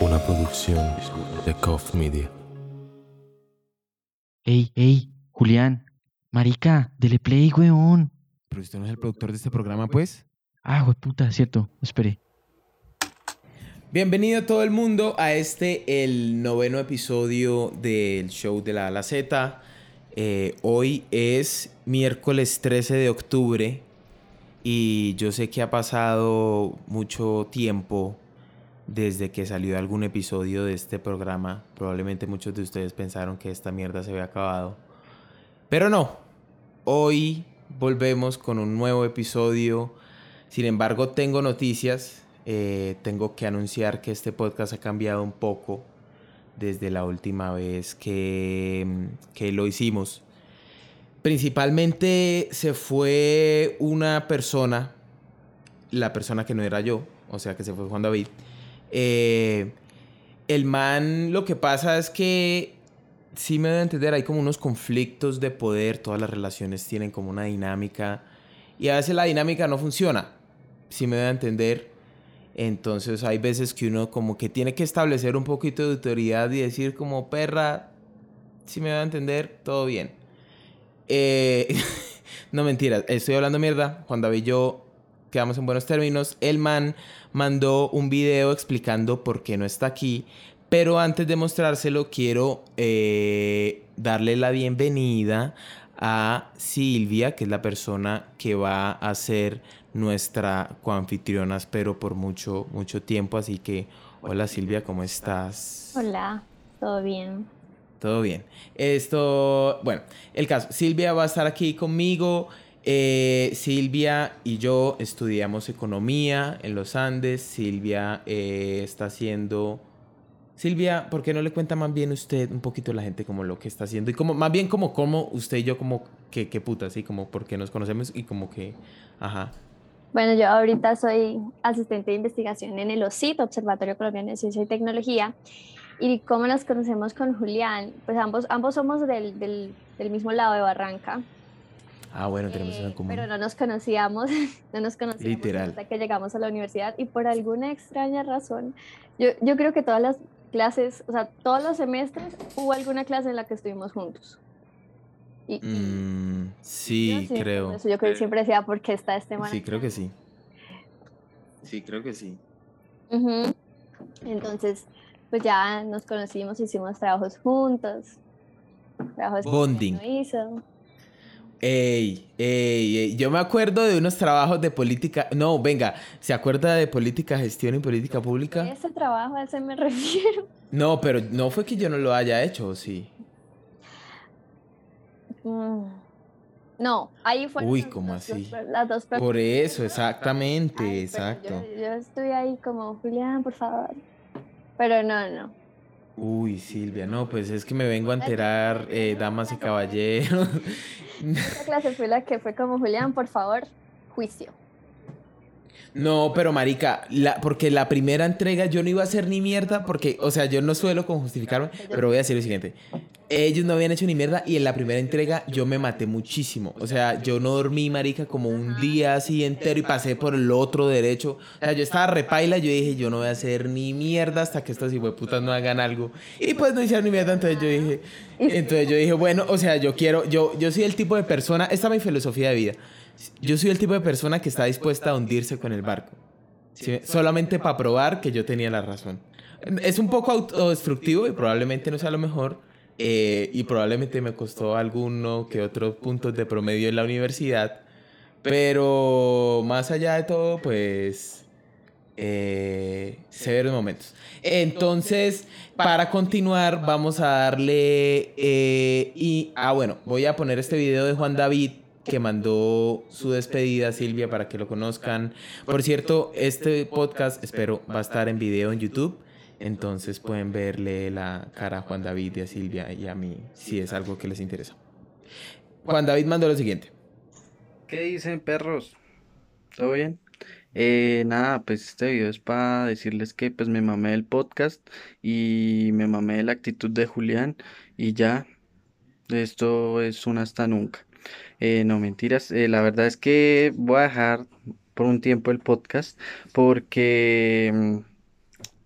Una producción de Cough Media. Ey, ey, Julián, marica, dele play, weón. Pero usted no es el productor de este programa, pues. Ah, puta, cierto, espere. Bienvenido todo el mundo a este, el noveno episodio del show de la A la Z. Eh, hoy es miércoles 13 de octubre y yo sé que ha pasado mucho tiempo desde que salió algún episodio de este programa. Probablemente muchos de ustedes pensaron que esta mierda se había acabado. Pero no, hoy volvemos con un nuevo episodio. Sin embargo, tengo noticias. Eh, tengo que anunciar que este podcast ha cambiado un poco desde la última vez que, que lo hicimos. Principalmente se fue una persona, la persona que no era yo, o sea que se fue Juan David. Eh, el man, lo que pasa es que sí me debe entender, hay como unos conflictos de poder, todas las relaciones tienen como una dinámica y a veces la dinámica no funciona, sí me debe entender. Entonces hay veces que uno como que tiene que establecer un poquito de autoridad y decir como perra, si me debe entender, todo bien. Eh, no mentira, estoy hablando mierda. Juan David yo quedamos en buenos términos. El man mandó un video explicando por qué no está aquí. Pero antes de mostrárselo, quiero eh, darle la bienvenida a Silvia, que es la persona que va a ser nuestra coanfitriona, espero por mucho, mucho tiempo. Así que, hola Silvia, ¿cómo estás? Hola, ¿todo bien? Todo bien. Esto, bueno, el caso, Silvia va a estar aquí conmigo. Eh, Silvia y yo estudiamos economía en los Andes. Silvia eh, está haciendo... Silvia, ¿por qué no le cuenta más bien usted un poquito a la gente como lo que está haciendo? Y como, más bien como, como usted y yo como, que, qué puta, así como porque nos conocemos y como que, ajá. Bueno, yo ahorita soy asistente de investigación en el OSIT, Observatorio Colombiano de Ciencia y Tecnología. Y cómo nos conocemos con Julián, pues ambos, ambos somos del, del, del mismo lado de Barranca. Ah, bueno, tenemos eso en Eh, común. Pero no nos conocíamos, no nos conocíamos Literal. hasta que llegamos a la universidad y por alguna extraña razón, yo, yo creo que todas las clases, o sea, todos los semestres hubo alguna clase en la que estuvimos juntos. Y, y Mm, yo sí, sí, creo. eso yo creo que siempre decía, ¿por qué está este man? Sí, acá?". creo que sí. Sí, creo que sí. Ujú. Entonces, pues ya nos conocimos, hicimos trabajos juntos. Trabajos que Bonding. no hizo. Ey, ey, ey, yo me acuerdo de unos trabajos de política, no, venga, ¿se acuerda de política, gestión y política pública? Ese trabajo, a ese me refiero. No, pero no fue que yo no lo haya hecho, ¿o sí? Mm. No, ahí fue. Uy, ¿cómo así? Las dos personas. Por eso, exactamente, Ay, exacto. Yo, yo estuve ahí como, Julián, por favor. Pero no, no. Uy, Silvia, no, pues es que me vengo a enterar, eh, damas y caballeros. Esa clase fue la que fue como, Julián, por favor, juicio. No, pero marica, la, porque la primera entrega yo no iba a hacer ni mierda, porque, o sea, yo no suelo con justificarme, pero voy a decir lo siguiente. Ellos no habían hecho ni mierda y en la primera entrega yo me maté muchísimo. O sea, yo no dormí, marica, como un día así entero y pasé por el otro derecho. O sea, yo estaba repaila, yo dije, yo no voy a hacer ni mierda hasta que estos putas no hagan algo. Y pues no hicieron ni mierda, entonces yo dije, entonces yo dije, bueno, o sea, yo quiero, yo, yo soy el tipo de persona, esta es mi filosofía de vida. Yo soy el tipo de persona que está dispuesta a hundirse con el barco. ¿sí? Solamente para probar que yo tenía la razón. Es un poco autodestructivo y probablemente no sea lo mejor. Eh, y probablemente me costó alguno que otros puntos de promedio en la universidad. Pero más allá de todo, pues... Eh, severos momentos. Entonces, para continuar, vamos a darle... eh, y, ah, bueno, voy a poner este video de Juan David que mandó su despedida a Silvia para que lo conozcan. Por cierto, este podcast espero va a estar en video en YouTube. Entonces pueden verle la cara a Juan David y a Silvia y a mí si es algo que les interesa. Juan David mandó lo siguiente. ¿Qué dicen perros? ¿Todo bien? Eh, nada, pues este video es para decirles que pues me mamé el podcast y me mamé la actitud de Julián y ya, esto es un hasta nunca. Eh, no, mentiras, eh, la verdad es que voy a dejar por un tiempo el podcast porque mm,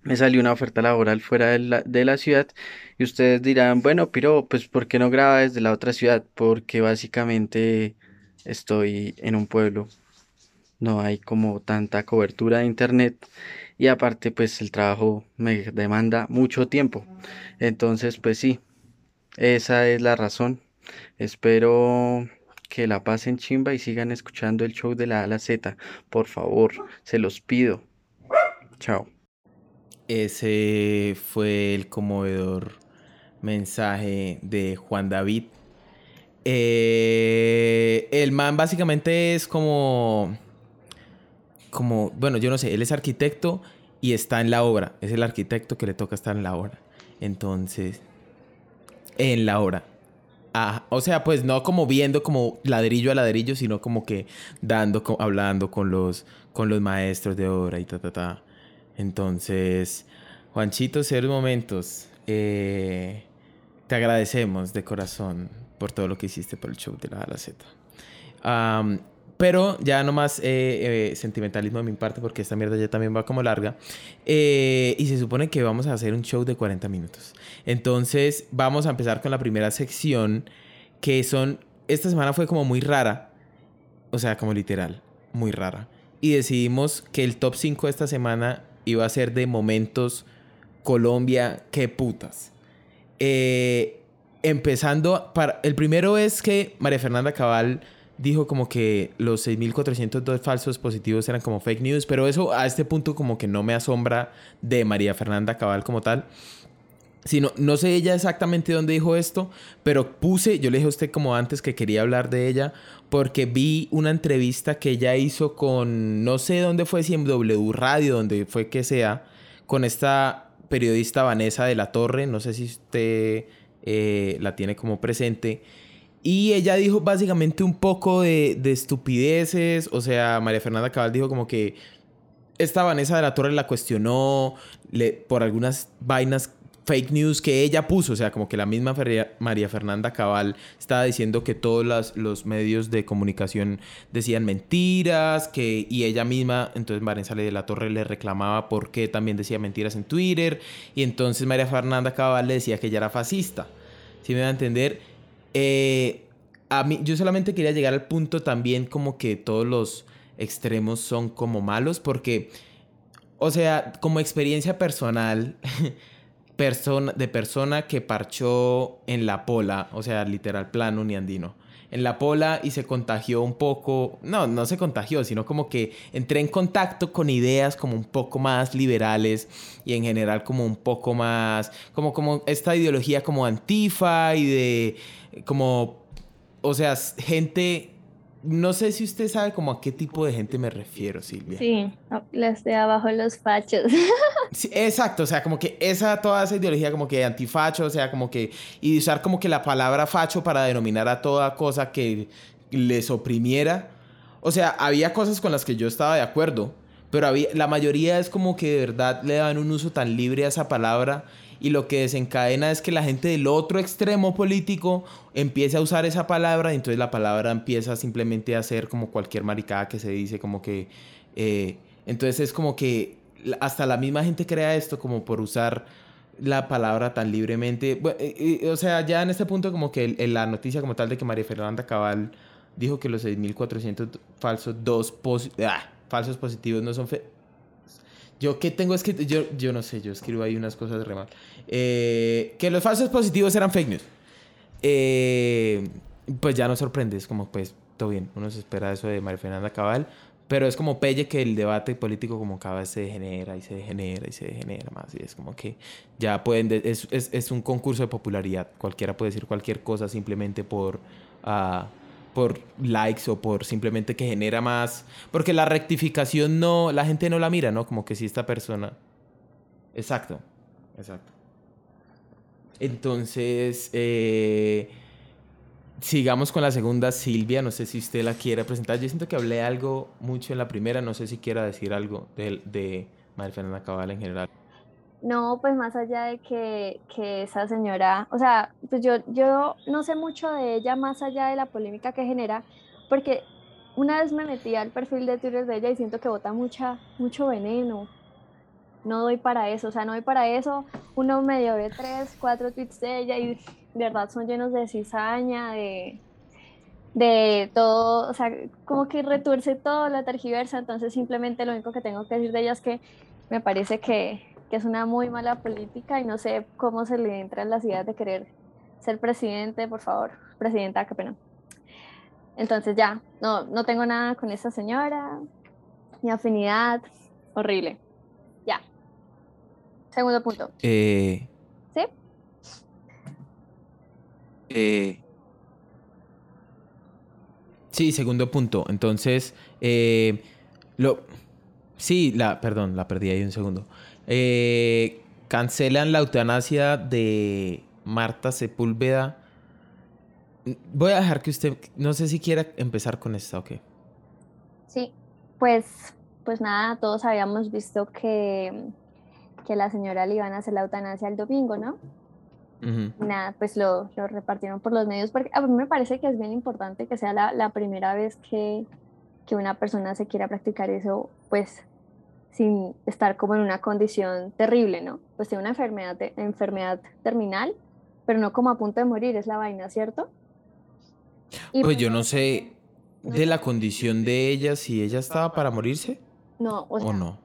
me salió una oferta laboral fuera de la, de la ciudad y ustedes dirán, bueno, pero pues ¿por qué no graba desde la otra ciudad? Porque básicamente estoy en un pueblo, no hay como tanta cobertura de internet y aparte pues el trabajo me demanda mucho tiempo. Entonces pues sí, esa es la razón. Espero que la pasen chimba y sigan escuchando el show de la A la Z. Por favor, se los pido. Chao. Ese fue el conmovedor mensaje de Juan David. Eh, el man básicamente es como, como, bueno, yo no sé, él es arquitecto y está en la obra. Es el arquitecto que le toca estar en la obra. Entonces, en la obra. Ah, o sea, pues no como viendo como ladrillo a ladrillo, sino como que dando, hablando con los, con los maestros de obra y ta, ta, ta. Entonces, Juanchito, ser momentos, eh, te agradecemos de corazón por todo lo que hiciste por el show de la A la Z. pero ya nomás eh, eh, sentimentalismo de mi parte porque esta mierda ya también va como larga. Eh, y se supone que vamos a hacer un show de 40 minutos. Entonces vamos a empezar con la primera sección que son... Esta semana fue como muy rara. O sea, como literal. Muy rara. Y decidimos que el top 5 de esta semana iba a ser de momentos Colombia, qué putas. Eh, empezando, para, el primero es que María Fernanda Cabal dijo como que los 6.402 falsos positivos eran como fake news, pero eso a este punto como que no me asombra de María Fernanda Cabal como tal. Sino, no sé ella exactamente dónde dijo esto, pero puse, yo le dije a usted como antes que quería hablar de ella, porque vi una entrevista que ella hizo con, no sé dónde fue, si en W Radio, donde fue que sea, con esta periodista Vanessa de la Torre, no sé si usted eh, la tiene como presente. Y ella dijo básicamente un poco de, de, estupideces, o sea, María Fernanda Cabal dijo como que esta Vanessa de la Torre la cuestionó le, por algunas vainas fake news que ella puso, o sea, como que la misma María Fernanda Cabal estaba diciendo que todos los medios de comunicación decían mentiras, que y ella misma, entonces Sale de la Torre le reclamaba por qué también decía mentiras en Twitter, y entonces María Fernanda Cabal le decía que ella era fascista. Si me va a entender? Eh, a mí, yo solamente quería llegar al punto también como que todos los extremos son como malos, porque, o sea, como experiencia personal, persona, de persona que parchó en la pola, o sea, literal plano ni andino. En la pola y se contagió un poco, no, no se contagió, sino como que entré en contacto con ideas como un poco más liberales y en general como un poco más, como, como esta ideología como antifa y de, como, o sea, gente no sé si usted sabe como a qué tipo de gente me refiero, Silvia. Sí, las de abajo los fachos. Sí, exacto, o sea, como que esa, toda esa ideología como que antifacho, o sea, como que, y usar como que la palabra facho para denominar a toda cosa que les oprimiera. O sea, había cosas con las que yo estaba de acuerdo, pero había, la mayoría es como que de verdad le dan un uso tan libre a esa palabra y lo que desencadena es que la gente del otro extremo político empiece a usar esa palabra y entonces la palabra empieza simplemente a ser como cualquier maricada que se dice, como que... Eh, entonces es como que hasta la misma gente crea esto como por usar la palabra tan libremente. o sea, ya en este punto como que la noticia como tal de que María Fernanda Cabal dijo que los 6.400 falsos, dos ah, falsos positivos no son yo qué tengo escrito, yo, yo no sé, yo escribo ahí unas cosas re mal. Eh, que los falsos positivos eran fake news. Eh, pues ya no sorprende, es como pues todo bien, uno se espera eso de María Fernanda Cabal, pero es como pelle que el debate político como cada vez se degenera y se degenera y se degenera más y es como que ya pueden, es, es, es un concurso de popularidad, cualquiera puede decir cualquier cosa simplemente por... Uh, por likes o por simplemente que genera más. Porque la rectificación no, la gente no la mira, ¿no? Como que si esta persona. Exacto, exacto. Entonces, eh, sigamos con la segunda, Silvia. No sé si usted la quiere presentar. Yo siento que hablé algo mucho en la primera. No sé si quiera decir algo de, de María Fernanda Cabal en general. No, pues más allá de que, que, esa señora, o sea, pues yo, yo no sé mucho de ella más allá de la polémica que genera, porque una vez me metí al perfil de Twitter de ella y siento que bota mucha, mucho veneno. no doy para eso, o sea, no doy para eso. Uno medio ve tres, cuatro tweets de ella y de verdad son llenos de cizaña, de, de todo, o sea, como que retuerce todo, la tergiversa, entonces simplemente lo único que tengo que decir de ella es que me parece que, que es una muy mala política y no sé cómo se le entra en las ideas de querer ser presidente, por favor, presidenta, qué pena. Entonces ya, no, no tengo nada con esa señora, ni afinidad, horrible. Ya. Segundo punto. Eh, ¿Sí? eh, sí, segundo punto. Entonces, eh, lo, sí, la, perdón, la perdí ahí un segundo. Eh, cancelan la eutanasia de Marta Sepúlveda. Voy a dejar que usted, no sé si quiera empezar con esta o qué. Sí, pues, pues nada, todos habíamos visto que, que la señora le iban a hacer la eutanasia el domingo, ¿no? Nada, pues lo, lo repartieron por los medios, porque a mí me parece que es bien importante que sea la, la primera vez que, que una persona se quiera practicar eso, pues sin estar como en una condición terrible, ¿no? Pues tiene una enfermedad, te- enfermedad terminal, pero no como a punto de morir, es la vaina, ¿cierto? Y Pues yo no pues, sé de la condición de ella, si ella estaba para morirse No, o sea, o no.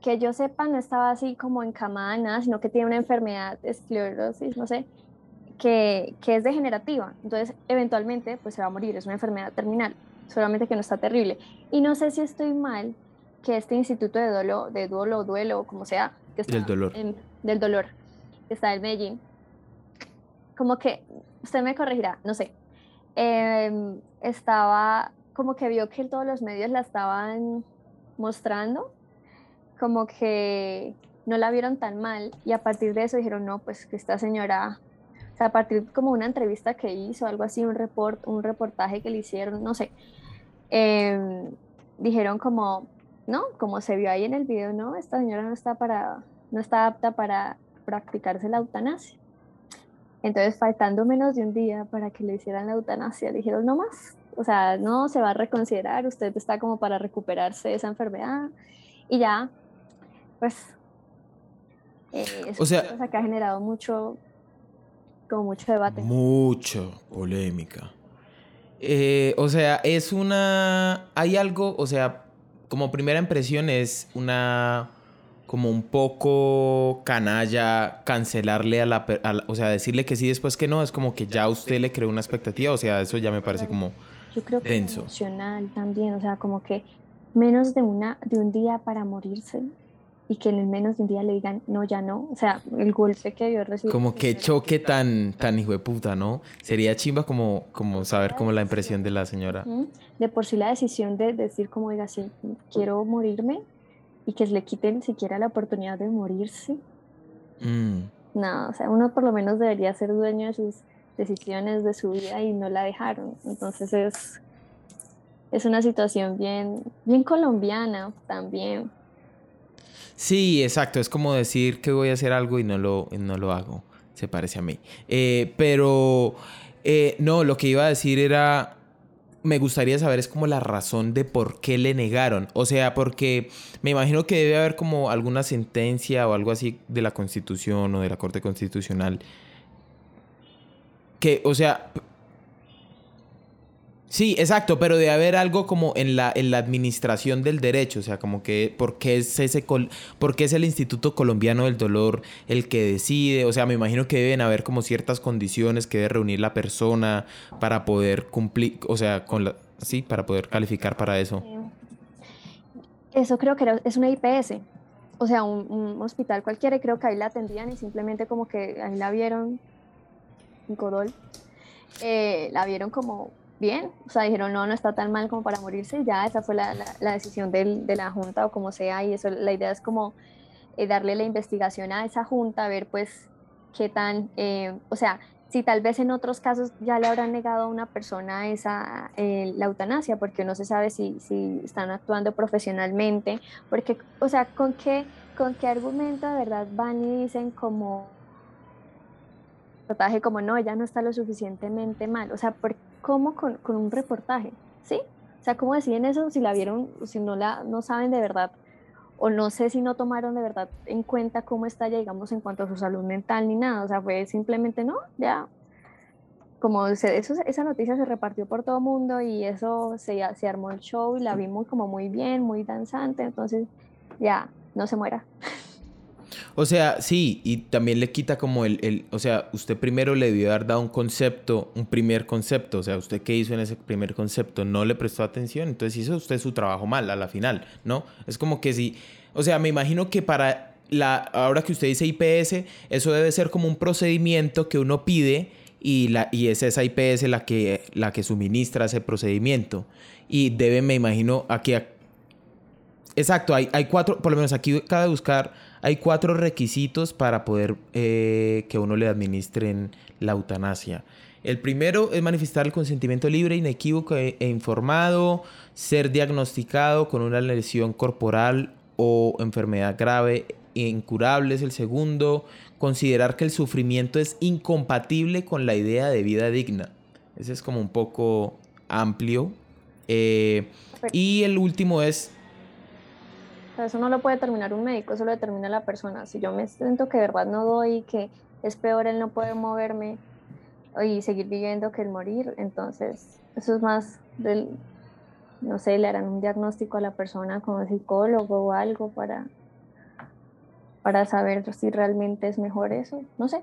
que yo sepa, no estaba así como encamada, nada, sino que tiene una enfermedad, esclerosis, no sé, que, que es degenerativa. Entonces, eventualmente, pues se va a morir, es una enfermedad terminal, solamente que no está terrible. Y no sé si estoy mal que este instituto de duelo, de duelo, duelo, como sea, que está Del dolor. en- del dolor, que está en Medellín, como que, usted me corregirá, no sé, em, estaba, como que vio que todos los medios la estaban mostrando como que no la vieron tan mal y a partir de eso dijeron, no, pues que esta señora, o sea, a partir como una entrevista que hizo, algo así, un, report, un reportaje que le hicieron, no sé, em, dijeron como, no, como se vio ahí en el video, no, esta señora no está para, no está apta para practicarse la eutanasia. Entonces, faltando menos de un día para que le hicieran la eutanasia, dijeron, no más, o sea, no se va a reconsiderar, usted está como para recuperarse de esa enfermedad y ya, pues, eh, es O una sea- cosa que ha generado mucho, como mucho debate. Mucho polémica. Eh, o sea, es una. Hay algo, o sea, como primera impresión es una. Como un poco canalla cancelarle a la, a la- O sea, decirle que sí después que no, es como que ya usted le creó una expectativa. O sea, eso ya me parece como. Yo creo que denso. emocional también, o sea, como que menos de una de un día para morirse y que en el menos de un día le digan no, ya no, o sea, el golpe que yo recibí. Como que choque tan, tan hijo de puta, ¿no? Sería chimba como, como saber como la impresión de la señora. De por sí la decisión de decir como diga, sí, quiero morirme y que le quiten siquiera la oportunidad de morirse. Mm. No, o sea, uno por lo menos debería ser dueño de sus decisiones, de su vida y no la dejaron. Entonces es, es una situación bien, bien colombiana también. Sí, exacto. Es como decir que voy a hacer algo y no lo, no lo hago. Se parece a mí. Eh, pero eh, no, lo que iba a decir era. Me gustaría saber es como la razón de por qué le negaron. O sea, porque me imagino que debe haber como alguna sentencia o algo así de la Constitución o de la Corte Constitucional. Que, o sea, Sí, exacto, pero de haber algo como en la, en la administración del derecho, o sea, como que por qué es ese col- por qué es el Instituto Colombiano del Dolor el que decide, o sea, me imagino que deben haber como ciertas condiciones que debe reunir la persona para poder cumplir, o sea, con la sí, para poder calificar para eso. Eh, Eso creo que es una IPS, o sea, un, un hospital cualquiera, y creo que ahí la atendían y simplemente como que ahí la vieron, en Codol, eh, la vieron como bien, o sea, dijeron, no, no está tan mal como para morirse, ya esa fue la, la- la decisión del- de la junta o como sea, y eso, la idea es como eh, darle la investigación a esa junta, a ver pues qué tan, eh, o sea, si tal vez en otros casos ya le habrán negado a una persona esa, eh, la eutanasia, porque no se sabe si, si están actuando profesionalmente, porque, o sea, ¿con qué, con qué argumento de verdad van y dicen como reportaje como no, ella no está lo suficientemente mal, o sea, ¿por, ¿cómo con, con un reportaje? ¿Sí? O sea, ¿cómo deciden eso si la vieron, si no la, no saben de verdad? o no sé si no tomaron de verdad en cuenta cómo está ella, digamos, en cuanto a su salud mental ni nada, o sea, fue simplemente, no, ya, como se, eso, esa noticia se repartió por todo el mundo y eso se, se armó el show y la vimos como muy bien, muy danzante, entonces ya, no se muera. O sea, sí, y también le quita como el, el, o sea, usted primero le debió haber dado un concepto, un primer concepto, o sea, usted qué hizo en ese primer concepto, no le prestó atención, entonces hizo usted su trabajo mal a la final, ¿no? Es como que si, o sea, me imagino que para la, ahora que usted dice IPS, eso debe ser como un procedimiento que uno pide y, la, y es esa IPS la que, la que suministra ese procedimiento. Y debe, me imagino, aquí... Exacto, hay, hay cuatro, por lo menos aquí acaba de buscar hay cuatro requisitos para poder eh, que uno le administren la eutanasia. El primero es manifestar el consentimiento libre, inequívoco e, e, informado, ser diagnosticado con una lesión corporal o enfermedad grave e incurable es el segundo, considerar que el sufrimiento es incompatible con la idea de vida digna. Ese es como un poco amplio. Eh, y el último es eso no lo puede determinar un médico, eso lo determina la persona. Si yo me siento que de verdad no doy, que es peor el no poder moverme y seguir viviendo que el morir, entonces eso es más del, no sé, le harán un diagnóstico a la persona como psicólogo o algo para, para saber si realmente es mejor eso, no sé.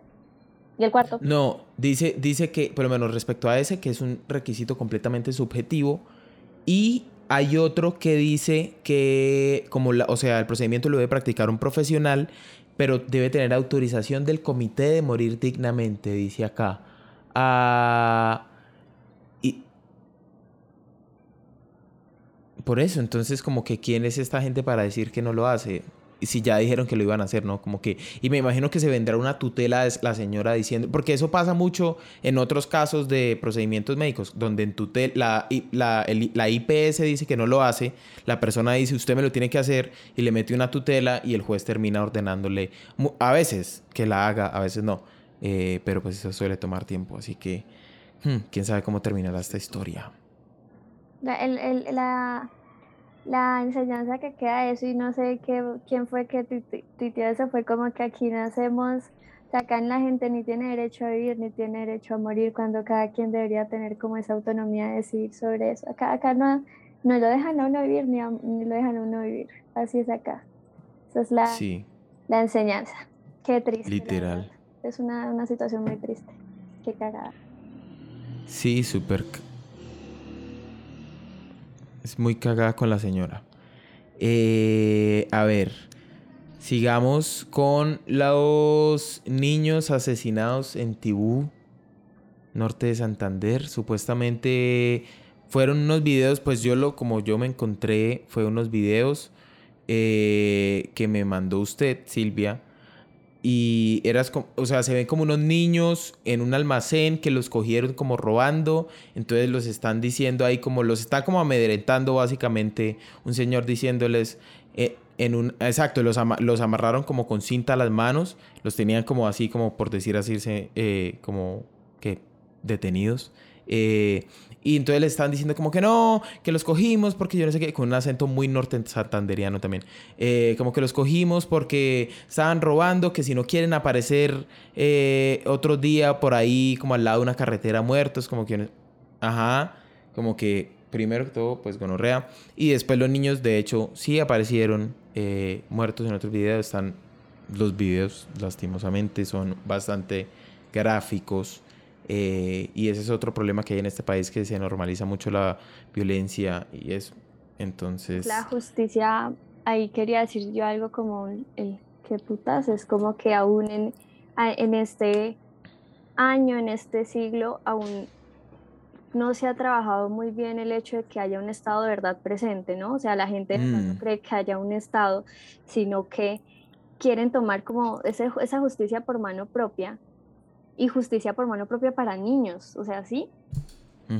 ¿Y el cuarto? No, dice, dice que, por lo menos respecto a ese, que es un requisito completamente subjetivo y hay otro que dice que, como la, o sea, el procedimiento lo debe practicar un profesional, pero debe tener autorización del comité de morir dignamente, dice acá. Ah, y por eso, entonces como que quién es esta gente para decir que no lo hace si ya dijeron que lo iban a hacer, ¿no? Como que, y me imagino que se vendrá una tutela la señora diciendo, porque eso pasa mucho en otros casos de procedimientos médicos, donde en tutela, la, la, IPS dice que no lo hace, la persona dice, usted me lo tiene que hacer, y le mete una tutela y el juez termina ordenándole, a veces que la haga, a veces no, eh, pero pues eso suele tomar tiempo, así que, hmm, quién sabe cómo terminará esta historia. la la enseñanza que queda de eso y no sé qué, quién fue que tuiteó eso, fue como que aquí nacemos, o sea, acá la gente ni tiene derecho a vivir ni tiene derecho a morir cuando cada quien debería tener como esa autonomía de decidir sobre eso. Acá, acá no, no lo dejan a uno vivir ni, ni lo dejan a uno vivir, así es acá. Esa es la, la enseñanza. Qué triste. Literal. Es una, una situación muy triste. Qué cagada. Sí, súper es muy cagada con la señora. Eh, a ver, sigamos con los niños asesinados en Tibú, norte de Santander. Supuestamente fueron unos videos, pues yo lo, como yo me encontré, fue unos videos eh, que me mandó usted, Silvia, y eras o sea, se ven como unos niños en un almacén que los cogieron como robando, entonces los están diciendo ahí como los está como amedrentando básicamente un señor diciéndoles eh, en un exacto, los, los amarraron como con cinta a las manos, los tenían como así como por decir así eh, como que detenidos. Eh, y entonces le estaban diciendo como que no, que los cogimos porque yo no sé qué, con un acento muy norte santanderiano también. Eh, como que los cogimos porque estaban robando, que si no quieren aparecer eh, otro día por ahí como al lado de una carretera muertos, como que... Ajá, como que primero que todo, pues gonorrea. Y después los niños, de hecho, sí aparecieron eh, muertos en otros videos. Están los videos, lastimosamente, son bastante gráficos. Eh, y ese es otro problema que hay en este país, que se normaliza mucho la violencia y eso. Entonces... La justicia, ahí quería decir yo algo como el que putas, es como que aún en, en este año, en este siglo, aún no se ha trabajado muy bien el hecho de que haya un Estado de verdad presente, ¿no? O sea, la gente no mm. cree que haya un Estado, sino que quieren tomar como ese, esa justicia por mano propia y justicia por mano propia para niños, o sea, sí,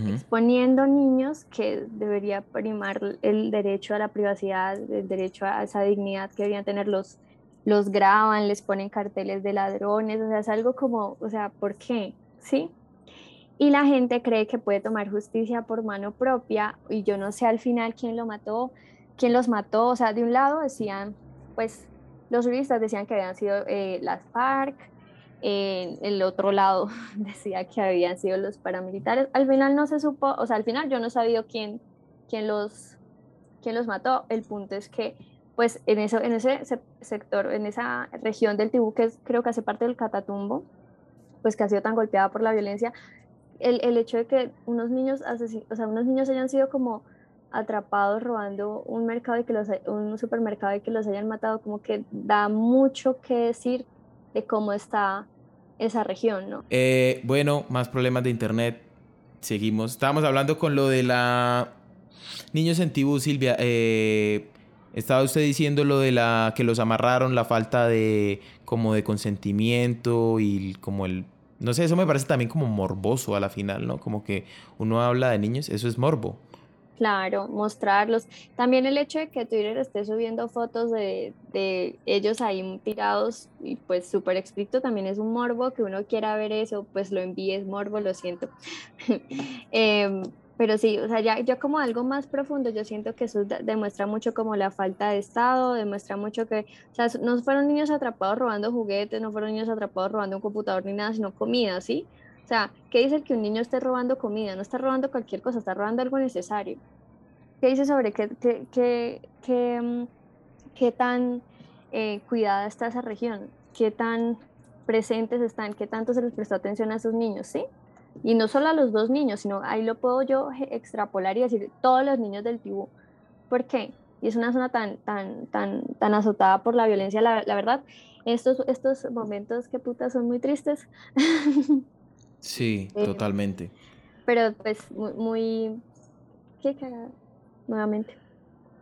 exponiendo niños que debería primar el derecho a la privacidad, el derecho a esa dignidad que deberían tener los, los graban, les ponen carteles de ladrones, o sea, es algo como, o sea, ¿por qué? ¿Sí? Y la gente cree que puede tomar justicia por mano propia y yo no sé al final quién lo mató, quién los mató, o sea, de un lado decían pues los juristas decían que habían sido eh, las FARC, en el otro lado decía que habían sido los paramilitares. Al final no se supo, o sea, al final yo no sabía quién, quién, los, quién los mató. El punto es que, pues, en, eso, en ese sector, en esa región del Tibú, que creo que hace parte del Catatumbo, pues que ha sido tan golpeada por la violencia, el, el hecho de que unos niños, o sea, unos niños hayan sido como atrapados robando un mercado y que los, un supermercado y que los hayan matado, como que da mucho que decir de cómo está esa región, ¿no? Eh, bueno, más problemas de internet. Seguimos. Estábamos hablando con lo de la niños en Tibú, Silvia. Eh, estaba usted diciendo lo de la que los amarraron, la falta de como de consentimiento y como el no sé, eso me parece también como morboso a la final, ¿no? Como que uno habla de niños, eso es morbo. Claro, mostrarlos. También el hecho de que Twitter esté subiendo fotos de, ellos ahí tirados y pues súper explícito también es un morbo, que uno quiera ver eso, pues lo envíes morbo, lo siento. Em, pero sí, o sea, ya, como algo más profundo, yo siento que eso demuestra mucho como la falta de Estado, demuestra mucho que, o sea, no fueron niños atrapados robando juguetes, no fueron niños atrapados robando un computador ni nada, sino comida, ¿sí? O sea, ¿qué dice que un niño esté robando comida? No está robando cualquier cosa, está robando algo necesario. ¿Qué dice sobre qué, qué, qué, qué, mm, qué tan eh, cuidada está esa región? ¿Qué tan presentes están? ¿Qué tanto se les prestó atención a esos niños? ¿Sí? Y no solo a los dos niños, sino ahí lo puedo yo extrapolar y decir todos los niños del Tibú. ¿Por qué? Y es una zona tan, tan, tan, tan azotada por la violencia, la, la verdad. Estos, estos momentos que puta son muy tristes. Sí, eh, totalmente. Pero pues muy, qué cagada, nuevamente.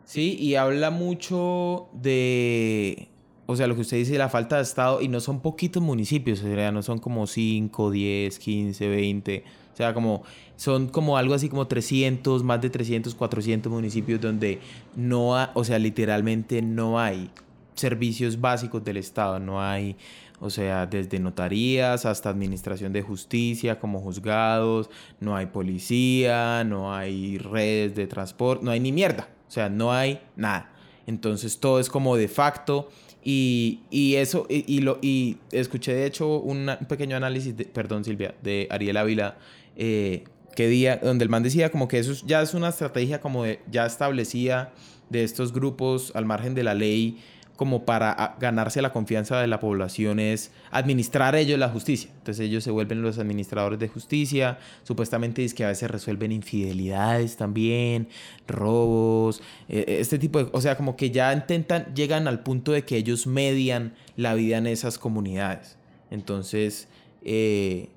Sí, y habla mucho de, o sea, lo que usted dice, la falta de Estado, y no son poquitos municipios, o sea, no son como 5, 10, 15, 20, o sea, como, son como algo así como 300, más de 300, 400 municipios donde no, o sea, literalmente no hay servicios básicos del Estado, no hay o sea, desde notarías hasta administración de justicia como juzgados, no hay policía, no hay redes de transporte, no hay ni mierda, o sea, no hay nada. Entonces todo es como de facto y, y eso, y, lo, y escuché de hecho un pequeño análisis, de, perdón Silvia, de Ariel Ávila, eh, que día, donde el man decía como que eso ya es una estrategia como de, ya establecida de estos grupos al margen de la ley como para ah, ganarse la confianza de la población es administrar ellos la justicia. Entonces ellos se vuelven los administradores de justicia, supuestamente es que a veces resuelven infidelidades también, robos, eh, este tipo de, o sea, como que ya intentan, llegan al punto de que ellos median la vida en esas comunidades. Entonces, eh,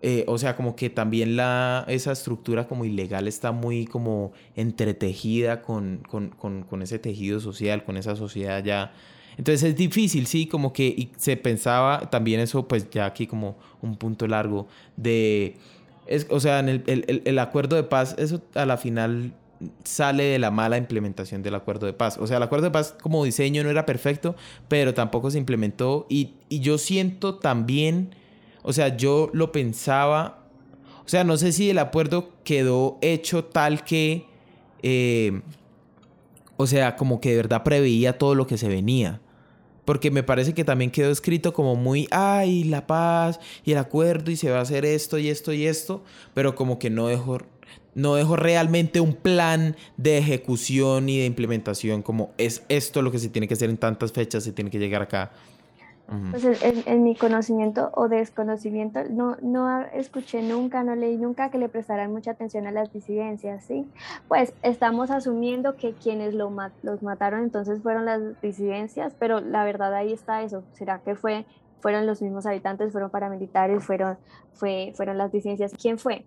eh, o sea, como que también la, esa estructura como ilegal está muy como entretejida con, con, con, con, ese tejido social, con esa sociedad ya. Entonces es difícil, sí, como que se pensaba también eso, pues ya aquí como un punto largo de, es, o sea, en el, el, el acuerdo de paz, eso a la final sale de la mala implementación del acuerdo de paz. O sea, el acuerdo de paz como diseño no era perfecto, pero tampoco se implementó y, y yo siento también o sea, yo lo pensaba, o sea, no sé si el acuerdo quedó hecho tal que, eh, o sea, como que de verdad preveía todo lo que se venía. Porque me parece que también quedó escrito como muy, ay, la paz y el acuerdo y se va a hacer esto y esto y esto, pero como que no dejó, no dejó realmente un plan de ejecución y de implementación como es esto lo que se tiene que hacer en tantas fechas, se tiene que llegar acá. Pues en, mi conocimiento o desconocimiento, no, no escuché nunca, no leí nunca que le prestaran mucha atención a las disidencias, ¿sí? Pues estamos asumiendo que quienes lo los mataron entonces fueron las disidencias, pero la verdad ahí está eso. ¿Será que fue, fueron los mismos habitantes, fueron paramilitares, fueron, fue, fueron las disidencias? ¿Quién fue?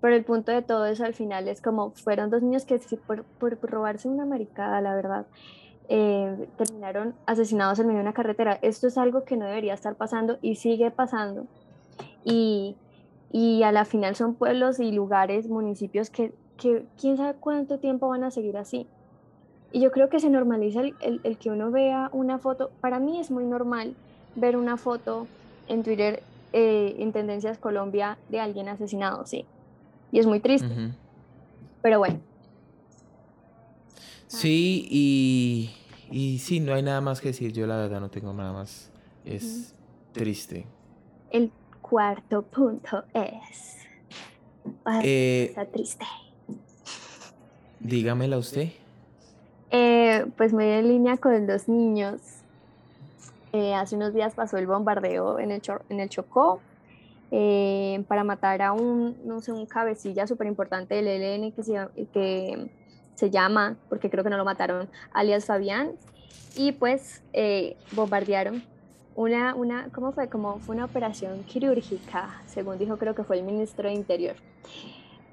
Pero el punto de todo eso al final es como fueron dos niños que por, por robarse una maricada, la verdad, eh, terminaron asesinados en medio de una carretera. Esto es algo que no debería estar pasando y sigue pasando. Y, y a la final son pueblos y lugares, municipios que, que, quién sabe cuánto tiempo van a seguir así. Y yo creo que se normaliza el, el, que uno vea una foto. Para mí es muy normal ver una foto en Twitter eh, en Tendencias Colombia de alguien asesinado, sí. Y es muy triste. Pero bueno. Sí, y, Y sí, no hay nada más que decir. Yo la verdad no tengo nada más. Es triste. El cuarto punto es... Ay, Eh, está triste. dígamela usted. Eh, pues muy en línea con los niños. Eh, hace unos días pasó el bombardeo en el, en el Chocó eh, para matar a un, no sé, un cabecilla súper importante del ELN que se, que se llama, porque creo que no lo mataron, alias Fabián. Y pues eh, bombardearon una, una, ¿cómo fue? Como fue una operación quirúrgica, según dijo creo que fue el ministro de Interior.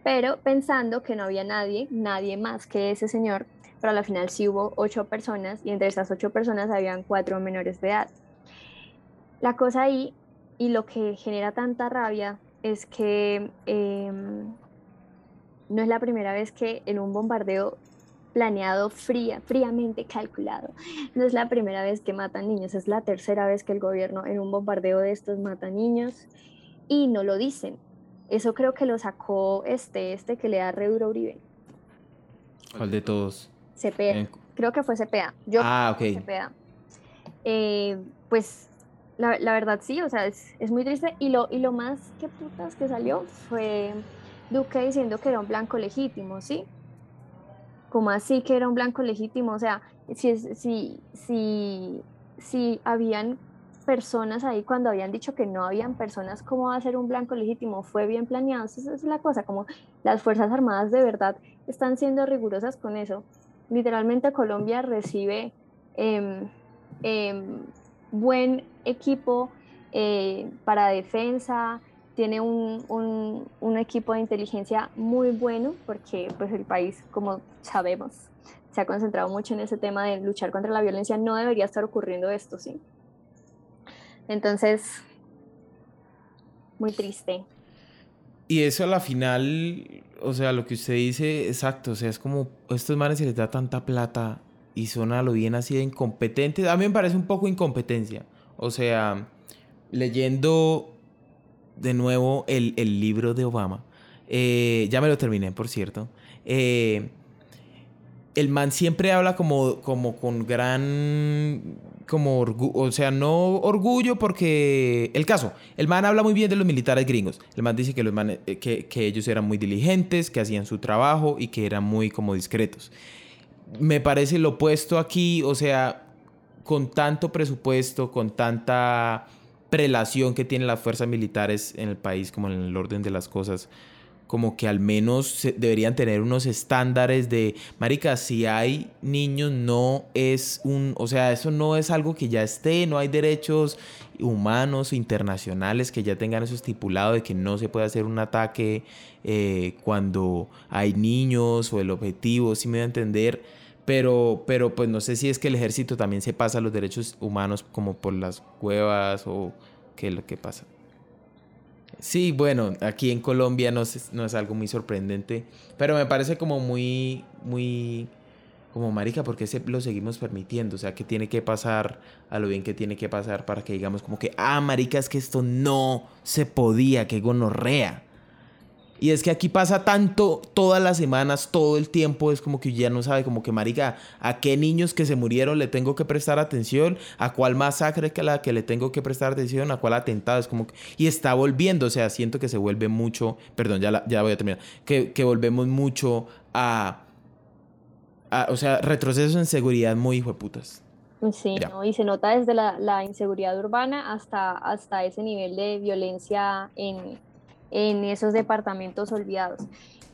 Pero pensando que no había nadie, nadie más que ese señor, pero a la final sí hubo ocho personas y entre esas ocho personas habían cuatro menores de edad. La cosa ahí y lo que genera tanta rabia es que em, no es la primera vez que en un bombardeo planeado fría, fríamente calculado, no es la primera vez que matan niños, es la tercera vez que el gobierno en un bombardeo de estos mata niños y no lo dicen. Eso creo que lo sacó este, este que le da re duro a Uribe, ¿Cuál de todos? Cepeda. En- Creo que fue Cepeda. Yo Ah, ok. Cepeda. Eh, pues la, la verdad sí, o sea, es, es muy triste. Y lo, y lo más que putas que salió fue Duque diciendo que era un blanco legítimo, ¿sí? Como así que era un blanco legítimo? O sea, si, si, si, si habían personas ahí cuando habían dicho que no habían personas, ¿cómo va a ser un blanco legítimo? Fue bien planeado. Esa es la cosa, como las Fuerzas Armadas de verdad están siendo rigurosas con eso. Literalmente Colombia recibe em, em, buen equipo eh, para defensa, tiene un, un- equipo de inteligencia muy bueno porque pues el país, como sabemos, se ha concentrado mucho en ese tema de luchar contra la violencia. No debería estar ocurriendo esto, ¿sí? Entonces, muy triste. Y eso a la final, o sea, lo que usted dice, exacto, o sea, es como a estos manes se les da tanta plata y son a lo bien así de incompetentes. A mí me parece un poco incompetencia. O sea, leyendo de nuevo el, el libro de Obama, eh, ya me lo terminé, por cierto. eh, el man siempre habla como, como con gran, como orgullo, o sea, no orgullo porque, el caso, el man habla muy bien de los militares gringos. El man dice que, los eh, que, que ellos eran muy diligentes, que hacían su trabajo y que eran muy como discretos. Me parece lo opuesto aquí, o sea, con tanto presupuesto, con tanta prelación que tienen las fuerzas militares en el país, como en el orden de las cosas, como que al menos deberían tener unos estándares de, marica, si hay niños no es un, o sea, eso no es algo que ya esté, no hay derechos humanos internacionales que ya tengan eso estipulado de que no se puede hacer un ataque eh, cuando hay niños o el objetivo, si me voy a entender, pero, pero pues no sé si es que el ejército también se pasa los derechos humanos como por las cuevas o qué es lo que pasa. Sí, bueno, aquí en Colombia no es, no es algo muy sorprendente, pero me parece como muy, muy, como marica, porque se lo seguimos permitiendo, o sea, que tiene que pasar a lo bien que tiene que pasar para que digamos como que, ah, marica, es que esto no se podía, que gonorrea. Y es que aquí pasa tanto, todas las semanas, todo el tiempo, es como que ya no sabe, como que, marica, a qué niños que se murieron le tengo que prestar atención, a cuál masacre que la que le tengo que prestar atención, a cuál atentado, es como que, y está volviendo, o sea, siento que se vuelve mucho, perdón, ya, la- ya voy a terminar, que, que volvemos mucho a, a, o sea, retrocesos en seguridad muy hijo de putas. Sí. ¿no? Y se nota desde la, la inseguridad urbana hasta, hasta ese nivel de violencia en, en esos departamentos olvidados.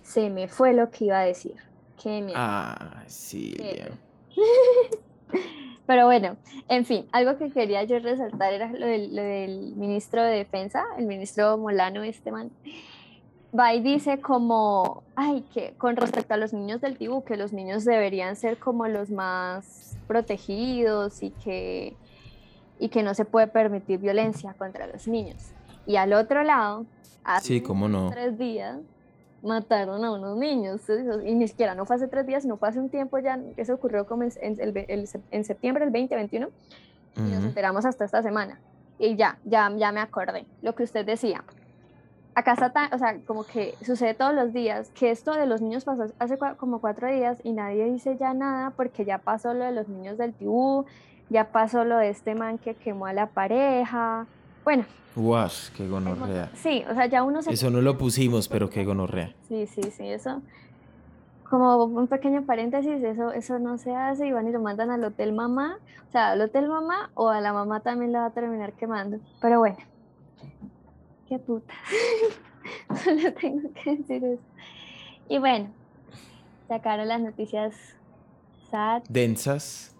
Se me fue lo que iba a decir. Qué. Ah, sí, Qué- Pero bueno, en fin, algo que quería yo resaltar era lo del, lo del ministro de Defensa, el ministro Molano este man. Va y dice como, ay, que con respecto a los niños del Tibú, que los niños deberían ser como los más protegidos y que, y que no se puede permitir violencia contra los niños. Y al otro lado, hace Sí, cómo no. tres días, mataron a unos niños. Y ni siquiera no fue hace tres días, no fue hace un tiempo ya. Eso ocurrió como en, en el el en septiembre del 2021 y nos enteramos hasta esta semana. Y ya, ya, ya me acordé. Lo que usted decía. acá está tan, o sea, como que sucede todos los días, que esto de los niños pasó hace cua- como cuatro días y nadie dice ya nada porque ya pasó lo de los niños del tibú, ya pasó lo de este man que quemó a la pareja. Bueno, Guas, qué gonorrea. sí, o sea, ya uno se... Eso no lo pusimos, pero qué gonorrea. Sí, sí, sí, eso. Como un pequeño paréntesis, eso, eso no se hace y van y lo mandan al hotel mamá. O sea, al hotel mamá o a la mamá también la va a terminar quemando. Pero bueno, qué puta. Solo tengo que decir eso. Y bueno, sacaron las noticias sad. densas.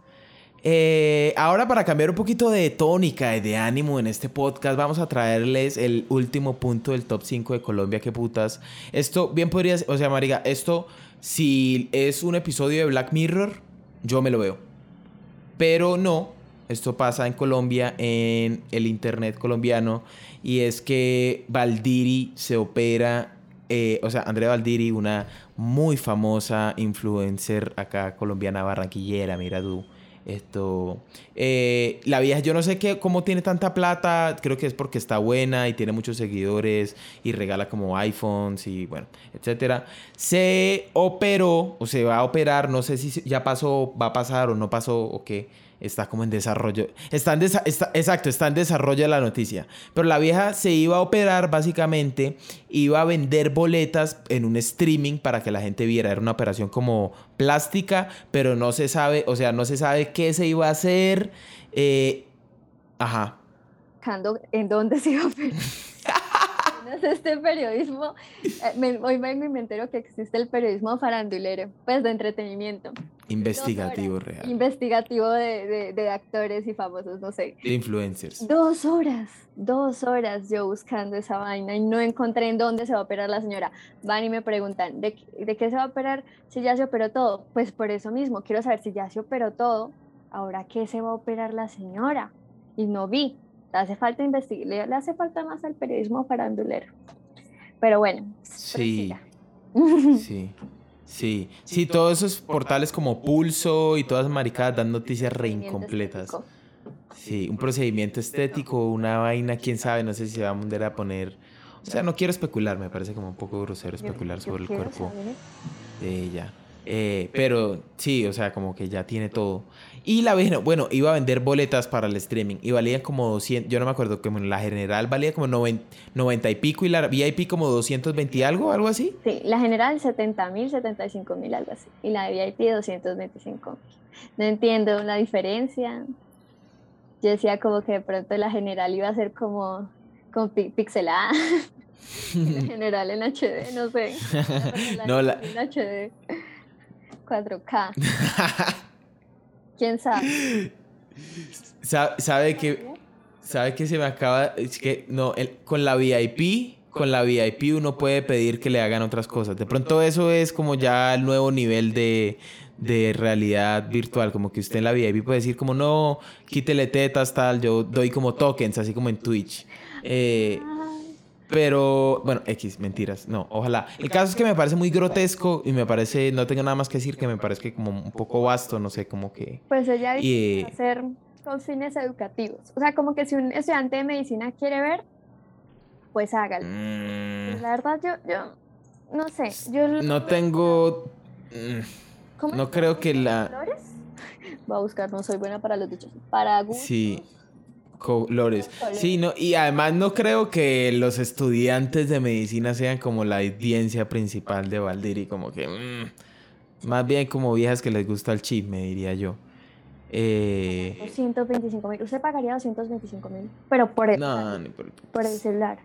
Eh, ahora para cambiar un poquito de tónica y de ánimo en este podcast, vamos a traerles el último punto del top 5 de Colombia, qué putas. Esto bien podría, o sea, Mariga, esto si es un episodio de Black Mirror, yo me lo veo. Pero no, esto pasa en Colombia, en el internet colombiano, y es que Valdiri se opera, eh, o sea, Andrea Valdiri, una muy famosa influencer acá colombiana barranquillera, mira tú. Esto, eh, la vieja, yo no sé qué, cómo tiene tanta plata, creo que es porque está buena y tiene muchos seguidores y regala como iPhones y bueno, etcétera. Se operó o se va a operar, no sé si ya pasó, va a pasar o no pasó o qué, está como en desarrollo. Está en desa- está- exacto, está en desarrollo la noticia. Pero la vieja se iba a operar básicamente, iba a vender boletas en un streaming para que la gente viera. Era una operación como plástica, pero no se sabe, o sea, no se sabe qué se iba a hacer. eh, ajá. en dónde se iba a operar. Este periodismo. eh, me- hoy me, me entero que existe el periodismo farandulero, pues de entretenimiento. Investigativo real. Investigativo de, de- de actores y famosos, no sé. De influencers. Dos horas, dos horas yo buscando esa vaina y no encontré en dónde se va a operar la señora. Van y me preguntan, ¿de, qué- de qué se va a operar si ya se operó todo? Pues por eso mismo, quiero saber si ya se operó todo, ahora qué se va a operar la señora. Y no vi. Le hace falta investigar, le, hace falta más al periodismo farandulero. Pero bueno, Sí. Sí. Sí. Sí, todos esos portales como Pulso y todas maricadas dan noticias re Procedimiento incompletas. estético. Sí, un procedimiento estético, una vaina, quién sabe, no sé si se va a mandar a poner. O sea, no quiero especular, me parece como un poco grosero especular sobre el cuerpo de ella. Eh, pero sí, o sea, como que ya tiene todo. Y la vieja, bueno, iba a vender boletas para el streaming y valía como 200, yo no me acuerdo, como la general valía como 90, 90 y pico y la VIP como 220 y algo, algo así. Sí, la general 70 mil, 75 mil, algo así. Y la VIP 225 mil. No entiendo la diferencia. Yo decía como que de pronto la general iba a ser como, como pi- pixelada. la general en HD, no sé. No, la- En HD. 4K. ¿Quién sabe? Sa- ¿Sabe que ¿Sabe que se me acaba? Es que no, el- con la VIP, con la VIP uno puede pedir que le hagan otras cosas. De pronto eso es como ya el nuevo nivel de, de realidad virtual, como que usted en la VIP puede decir como no, quítele tetas, tal, yo doy como tokens, así como en Twitch. Eh, pero, bueno, X, mentiras, no, ojalá. El caso es que me parece muy grotesco y me parece, no tengo nada más que decir, que me parece como un poco vasto, no sé, como que... Pues ella dice que va a ser con fines educativos. O sea, como que si un estudiante de medicina quiere ver, pues hágalo. mm, la verdad, yo, yo no sé. Yo no tengo... mm, ¿Cómo No creo que la... ¿Colores? Voy a buscar, no soy buena para los dichos. Para gustos. Sí, colores. Sí, no, y además no creo que los estudiantes de medicina sean como la audiencia principal de Valdiri, como que... mm, más bien como viejas que les gusta el chisme, diría yo. Eh, 225 mil. Usted pagaría 225 mil. Pero por el, no, por... por el celular.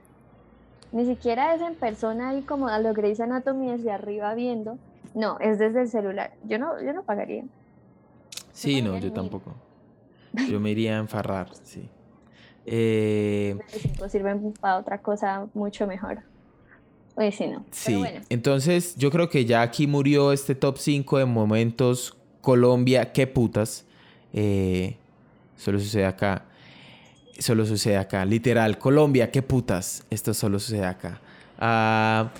Ni siquiera es en persona ahí como a lo Grey's Anatomy desde arriba viendo. No, es desde el celular. Yo no, yo no pagaría. Sí, no, yo tampoco. Yo me iría a enfarrar, sí. Eh, 25 sirven para otra cosa mucho mejor. Oye, sí, no. Pero Sí, bueno. entonces yo creo que ya aquí murió este top 5 de momentos Colombia, qué putas. Eh, solo sucede acá. Solo sucede acá. Literal, Colombia, qué putas. Esto solo sucede acá. Ah,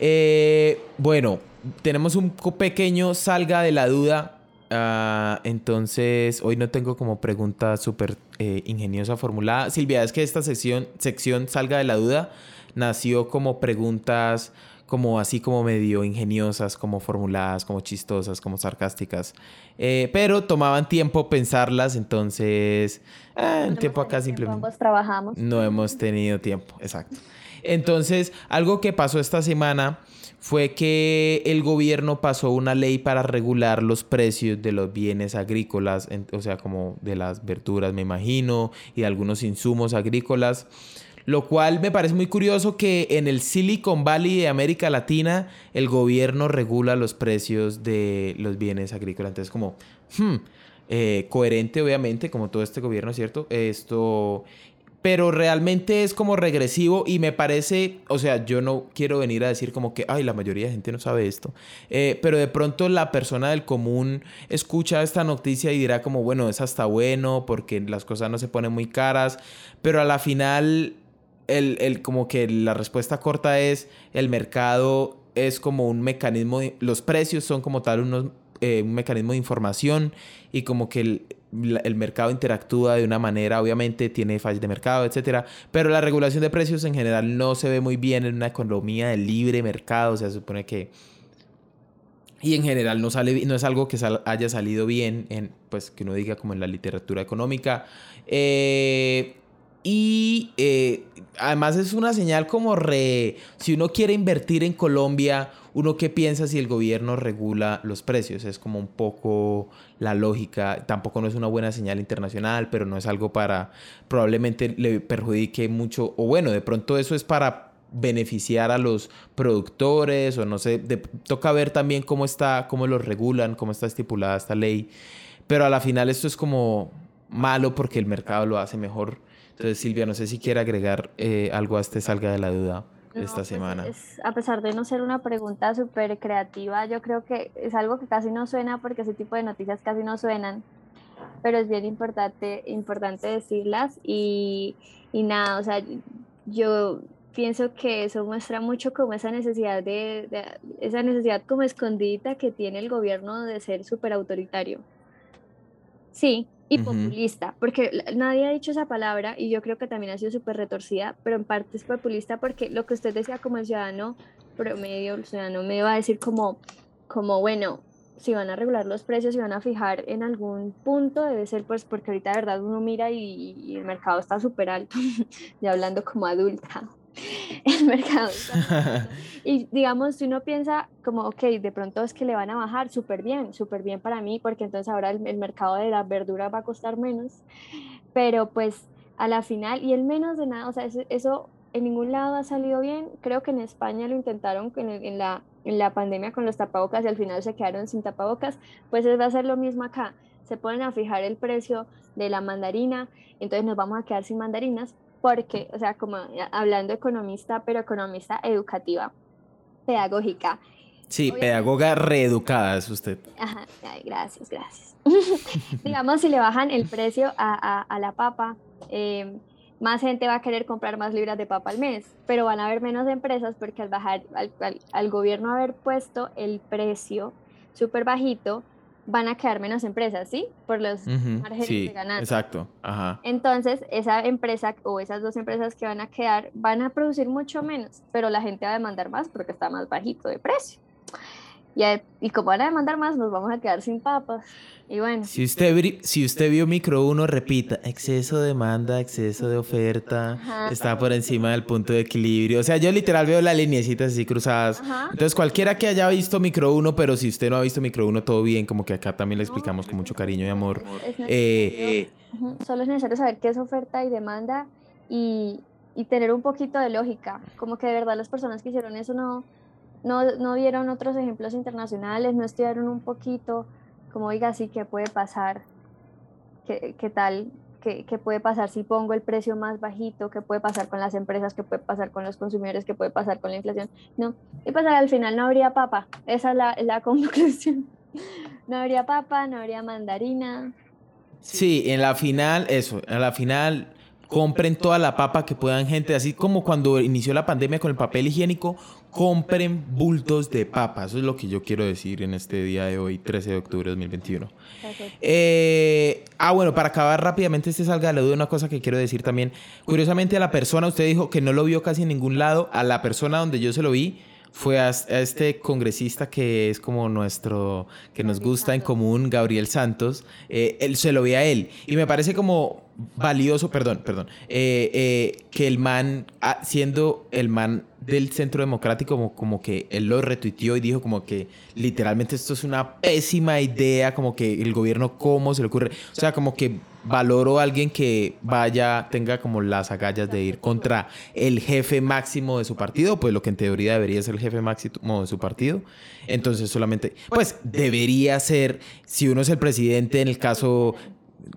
eh, bueno, tenemos un pequeño salga de la duda. Ah, entonces, hoy no tengo como pregunta súper eh, ingeniosa formulada. Silvia, es que esta sección, sección salga de la duda nació como preguntas como así como medio ingeniosas, como formuladas, como chistosas, como sarcásticas. Eh, pero tomaban tiempo pensarlas, entonces eh, el tiempo acá simplemente... Ambos trabajamos. No hemos tenido tiempo, exacto. Entonces, algo que pasó esta semana fue que el gobierno pasó una ley para regular los precios de los bienes agrícolas, o sea, como de las verduras, me imagino, y algunos insumos agrícolas. Lo cual me parece muy curioso que en el Silicon Valley de América Latina el gobierno regula los precios de los bienes agrícolas. Entonces, como, hmm, eh, coherente obviamente, como todo este gobierno, ¿cierto? Esto pero realmente es como regresivo y me parece, o sea, yo no quiero venir a decir como que, ay, la mayoría de gente no sabe esto, eh, pero de pronto la persona del común escucha esta noticia y dirá como, bueno, es hasta bueno porque las cosas no se ponen muy caras, pero a la final, el, el como que la respuesta corta es, el mercado es como un mecanismo, los precios son como tal eh, un mecanismo de información y como que el, el mercado interactúa de una manera, obviamente tiene fallas de mercado, etcétera, pero la regulación de precios en general no se ve muy bien en una economía de libre mercado, o sea, se supone que y en general no sale no es algo que haya salido bien en pues que uno diga como en la literatura económica eh, y eh, además es una señal como re si uno quiere invertir en Colombia uno qué piensa si el gobierno regula los precios. Es como un poco la lógica. Tampoco no es una buena señal internacional, pero no es algo para probablemente le perjudique mucho. O bueno, de pronto eso es para beneficiar a los productores o no sé, toca ver también cómo está, cómo lo regulan, cómo está estipulada esta ley. Pero a la final esto es como malo porque el mercado lo hace mejor. Entonces Silvia, no sé si quiere agregar eh, algo a este salga de la duda esta pues, semana? a pesar de no ser una pregunta súper creativa, yo creo que es algo que casi no suena porque ese tipo de noticias casi no suenan, pero es bien importante, importante decirlas y, y nada, o sea, yo pienso que eso muestra mucho como esa necesidad de, de esa necesidad como escondida que tiene el gobierno de ser súper autoritario. Sí, y populista, porque nadie ha dicho esa palabra y yo creo que también ha sido súper retorcida, pero en parte es populista porque lo que usted decía como el ciudadano promedio, el ciudadano me va a decir como, como bueno, si van a regular los precios, si van a fijar en algún punto, debe ser pues porque ahorita de verdad uno mira y, y el mercado está súper alto, ya hablando como adulta. el mercado. y digamos, si uno piensa como, ok, de pronto es que le van a bajar, súper bien, súper bien para mí, porque entonces ahora el, mercado de la verdura va a costar menos, pero pues a la final, y el menos de nada, o sea, eso, en ningún lado ha salido bien, creo que en España lo intentaron en, en, la, en la pandemia con los tapabocas y al final se quedaron sin tapabocas, pues va a ser lo mismo acá, se ponen a fijar el precio de la mandarina, entonces nos vamos a quedar sin mandarinas, porque, o sea, como hablando economista, pero economista educativa, pedagógica. Sí, pedagoga reeducada es usted. Ajá, gracias, gracias. Digamos, si le bajan el precio a, a, la papa, em, más gente va a querer comprar más libras de papa al mes, pero van a haber menos empresas porque al bajar, al, al gobierno haber puesto el precio súper bajito, van a quedar menos empresas, ¿sí? Por los márgenes de ganancia. Exacto, ajá. Entonces, esa empresa o esas dos empresas que van a quedar van a producir mucho menos, pero la gente va a demandar más porque está más bajito de precio. Y, y como van a demandar más, nos vamos a quedar sin papas. Y bueno. Si usted, si usted vio micro 1, repita, exceso de demanda, exceso de oferta, está por encima del punto de equilibrio. O sea, yo literal veo las lineecitas así cruzadas. Entonces, cualquiera que haya visto micro 1, pero si usted no ha visto micro 1, todo bien, como que acá también le explicamos con mucho cariño y amor. Eh, Solo es necesario saber qué es oferta y demanda y, y tener un poquito de lógica. Como que de verdad las personas que hicieron eso no no, no vieron otros ejemplos internacionales, no estudiaron un poquito, como diga así, ¿qué puede pasar? ¿Qué, qué tal? ¿Qué, ¿Qué, puede pasar si pongo el precio más bajito? ¿Qué puede pasar con las empresas? ¿Qué puede pasar con los consumidores? ¿Qué puede pasar con la inflación? No, y pues al final no habría papa, esa es la, la conclusión. No habría papa, no habría mandarina. Sí, en la final, eso, en la final compren toda la papa que puedan, gente. Así como cuando inició la pandemia con el papel higiénico, compren bultos de papa. Eso es lo que yo quiero decir en este día de hoy, 13 de octubre de 2021. Eh, ah, bueno, para acabar rápidamente este salga de la duda, una cosa que quiero decir también. Curiosamente a la persona, usted dijo que no lo vio casi en ningún lado, a la persona donde yo se lo vi, fue a, este congresista que es como nuestro, que nos gusta en común, Gabriel Santos, eh, él se lo vi a él. Y me parece como valioso, perdón, perdón, eh, eh, que el man, ah, siendo el man del Centro Democrático, como, como que él lo retuiteó y dijo como que literalmente esto es una pésima idea, como que el gobierno cómo se le ocurre, o sea, como que valoro a alguien que vaya, tenga como las agallas de ir contra el jefe máximo de su partido, pues lo que en teoría debería ser el jefe máximo de su partido. Entonces solamente, pues debería ser, si uno es el presidente en el caso,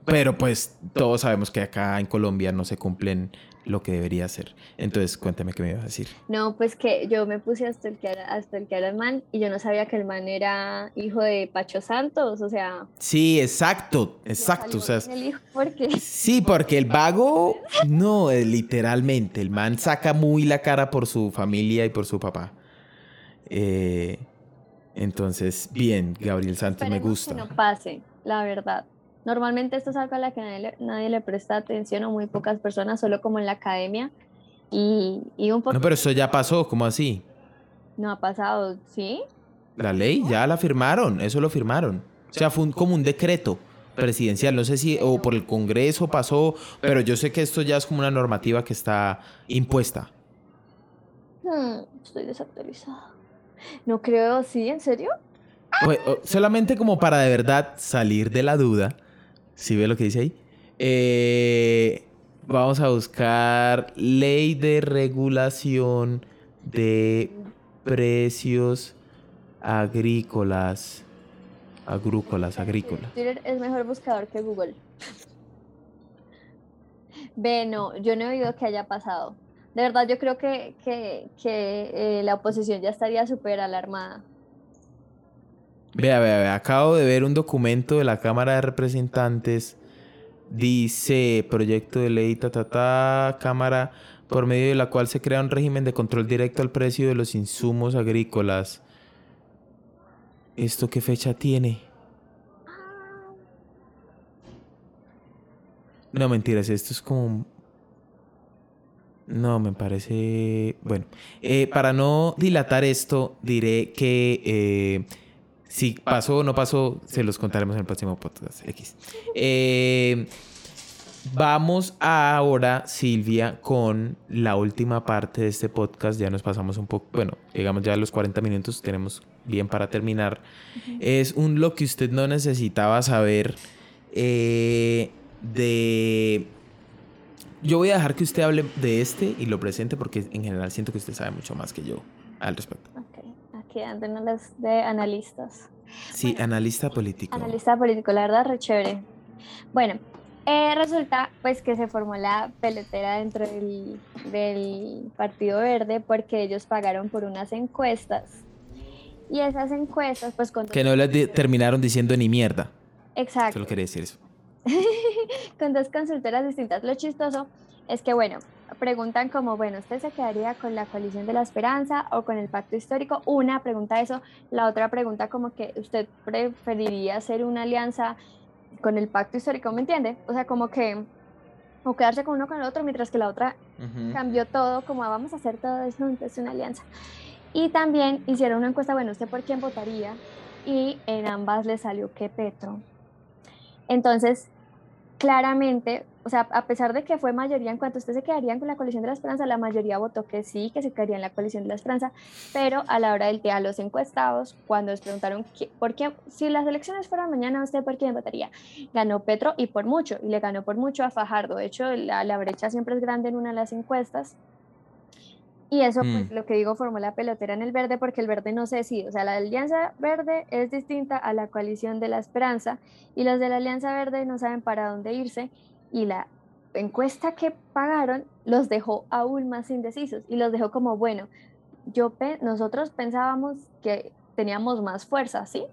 pero pues todos sabemos que acá en Colombia no se cumplen lo que debería ser. Entonces, cuéntame qué me ibas a decir. No, pues que yo me puse hasta el que era, hasta el que era el man y yo no sabía que el man era hijo de Pacho Santos, o sea. Sí, exacto, exacto. O sea, el hijo porque... Sí, porque el vago, no, eh, literalmente, el man saca muy la cara por su familia y por su papá. Eh, entonces, bien, Gabriel Santos, me gusta. Que no pase, la verdad. Normalmente esto es algo a la que nadie le, presta atención o muy pocas personas, solo como en la academia. Y, un poco... No, pero eso ya pasó, ¿cómo así? No ha pasado, ¿sí? La ley ya la firmaron, eso lo firmaron. O sea, fue como un decreto presidencial, no sé si o por el Congreso pasó, pero yo sé que esto ya es como una normativa que está impuesta. Hmm, estoy desactualizada. No creo, ¿sí? ¿En serio? Pues, solamente como para de verdad salir de la duda, si ve lo que dice ahí. Eh, vamos a buscar ley de regulación de precios agrícolas. Agrícolas, agrícolas. Twitter es mejor buscador que Google. Ve, no, yo no he oído que haya pasado. De verdad, yo creo que, que, eh, la oposición ya estaría súper alarmada. Vea, vea, vea, acabo de ver un documento de la Cámara de Representantes. Dice proyecto de ley, ta, ta, ta, Cámara, por medio de la cual se crea un régimen de control directo al precio de los insumos agrícolas. ¿Esto qué fecha tiene? No, mentiras, esto es como... No, me parece... Bueno, eh, para no dilatar esto, diré que... Eh, si pasó o no pasó, se los contaremos en el próximo podcast X. Eh, vamos ahora, Silvia, con la última parte de este podcast. Ya nos pasamos un poco, bueno, llegamos ya a los 40 minutos, tenemos bien para terminar. Es un lo que usted no necesitaba saber eh, de... Yo voy a dejar que usted hable de este y lo presente porque en general siento que usted sabe mucho más que yo al respecto las de analistas. Sí, analista político. Analista político, la verdad, re chévere. Bueno, eh, resulta pues que se formó la pelotera dentro del, del, Partido Verde porque ellos pagaron por unas encuestas. Y esas encuestas, pues con... Que no les terminaron diciendo ni mierda. Exacto. Solo quería decir eso. con dos consultoras distintas. Lo chistoso es que, bueno, preguntan como, bueno, ¿usted se quedaría con la coalición de la esperanza o con el pacto histórico? Una pregunta eso, la otra pregunta como que usted preferiría hacer una alianza con el pacto histórico, ¿me entiende? O sea, como que, o quedarse con uno con el otro, mientras que la otra cambió todo, como ah, vamos a hacer todo eso, entonces una alianza. Y también hicieron una encuesta, bueno, ¿usted por quién votaría? Y en ambas le salió que Petro. Entonces, claramente o sea, a pesar de que fue mayoría en cuanto ustedes se quedarían con la coalición de la esperanza, la mayoría votó que sí, que se quedaría en la coalición de la esperanza, pero a la hora del día, los encuestados, cuando les preguntaron por qué, si las elecciones fueran mañana, ¿usted por quién votaría? Ganó Petro y por mucho, y le ganó por mucho a Fajardo. De hecho, la, la brecha siempre es grande en una de las encuestas. Y eso, pues, mm. lo que digo, formó la pelotera en el verde porque el verde no se decide. O sea, la Alianza Verde es distinta a la coalición de la Esperanza y los de la Alianza Verde no saben para dónde irse y la encuesta que pagaron los dejó aún más indecisos y los dejó como, bueno, yo nosotros pensábamos que teníamos más fuerza, ¿sí?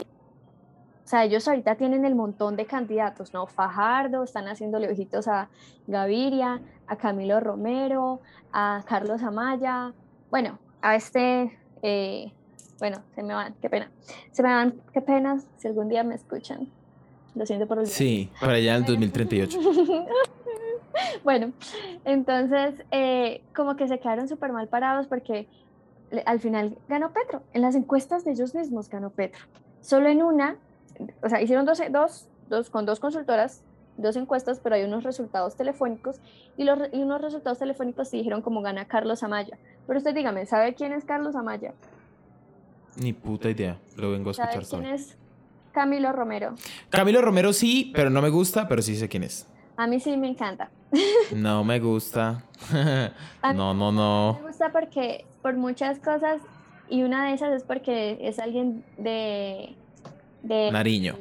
O sea, ellos ahorita tienen el montón de candidatos, ¿no? Fajardo, están haciéndole ojitos a Gaviria, a Camilo Romero, a Carlos Amaya, bueno, a este, eh, bueno, se me van, qué pena. Se me van, qué pena, si algún día me escuchan. Lo siento por el Sí, para allá en 2038. bueno, entonces, eh, como que se quedaron súper mal parados porque al final ganó Petro. En las encuestas de ellos mismos ganó Petro. Solo en una, o sea, hicieron dos, dos, dos con dos consultoras, dos encuestas, pero hay unos resultados telefónicos y, los, y unos resultados telefónicos sí dijeron como gana Carlos Amaya. Pero usted dígame, ¿sabe quién es Carlos Amaya? Ni puta idea, lo vengo a escuchar ¿Sabe quién es Camilo Romero? Camilo Romero sí, pero no me gusta, pero sí sé quién es. A mí sí me encanta. No me gusta. no, no, no. Me gusta porque por muchas cosas y una de esas es porque es alguien de... de Nariño.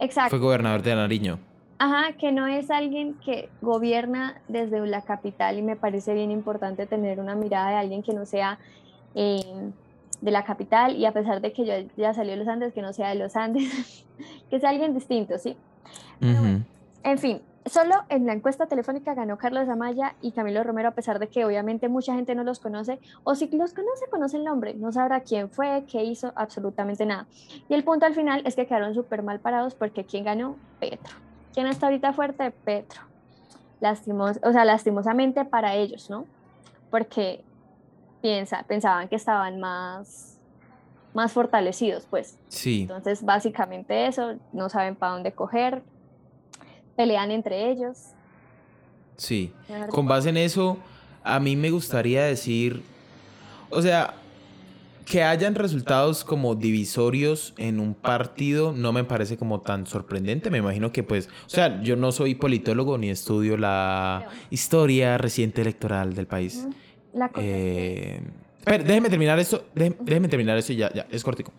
Exacto. Fue gobernador de Nariño. Ajá, que no es alguien que gobierna desde la capital y me parece bien importante tener una mirada de alguien que no sea eh, de la capital y a pesar de que yo ya salió de los Andes, que no sea de los Andes, que sea alguien distinto, ¿sí? bueno, en fin, solo en la encuesta telefónica ganó Carlos Amaya y Camilo Romero, a pesar de que obviamente mucha gente no los conoce, o si los conoce, conoce el nombre, no sabrá quién fue, qué hizo, absolutamente nada. Y el punto al final es que quedaron súper mal parados porque ¿quién ganó? Petro. ¿Quién está ahorita fuerte? Petro. Lastimos, o sea, lastimosamente para ellos, ¿no? Porque piensa, pensaban que estaban más, más fortalecidos, pues. Sí. Entonces, básicamente eso, no saben para dónde coger, pelean entre ellos. Sí. Con base en eso, a mí me gustaría decir, o sea, que hayan resultados como divisorios en un partido no me parece como tan sorprendente. Me imagino que pues, o sea, yo no soy politólogo ni estudio la historia reciente electoral del país. La cosa Eh, pero déjeme terminar esto, déjeme, déjeme terminar esto y ya, ya, es cortico.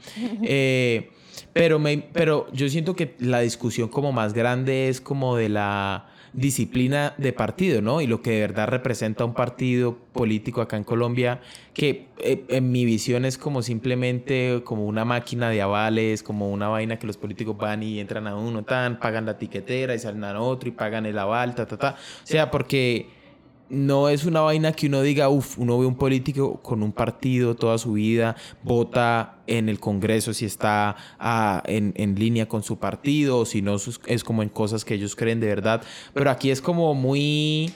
Eh, pero, me, pero yo siento que la discusión como más grande es como de la disciplina de partido, ¿no? Y lo que de verdad representa un partido político acá en Colombia, que eh, en mi visión es como simplemente como una máquina de avales, como una vaina que los políticos van y entran a uno, tan, pagan la tiquetera y salen a otro y pagan el aval, ta, ta, ta. O sea, porque no es una vaina que uno diga, uff, uno ve un político con un partido toda su vida, vota en el Congreso si está ah, en, en, línea con su partido, o si no, es como en cosas que ellos creen de verdad. Pero aquí es como muy.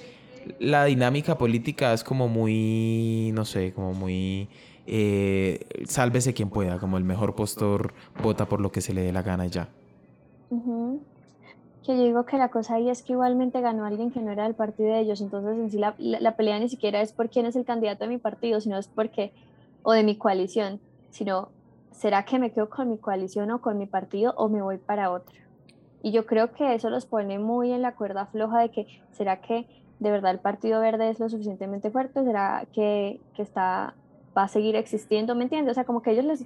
La dinámica política es como muy. No sé, como muy. Eh, sálvese quien pueda, como el mejor postor vota por lo que se le dé la gana ya. Que yo digo que la cosa ahí es que igualmente ganó alguien que no era del partido de ellos, entonces en sí la, la, la, pelea ni siquiera es por quién es el candidato de mi partido, sino es porque, o de mi coalición, sino, ¿será que me quedo con mi coalición o con mi partido o me voy para otro? Y yo creo que eso los pone muy en la cuerda floja de que, ¿será que de verdad el Partido Verde es lo suficientemente fuerte? ¿Será que, que está, va a seguir existiendo? ¿Me entiendes? O sea, como que ellos les,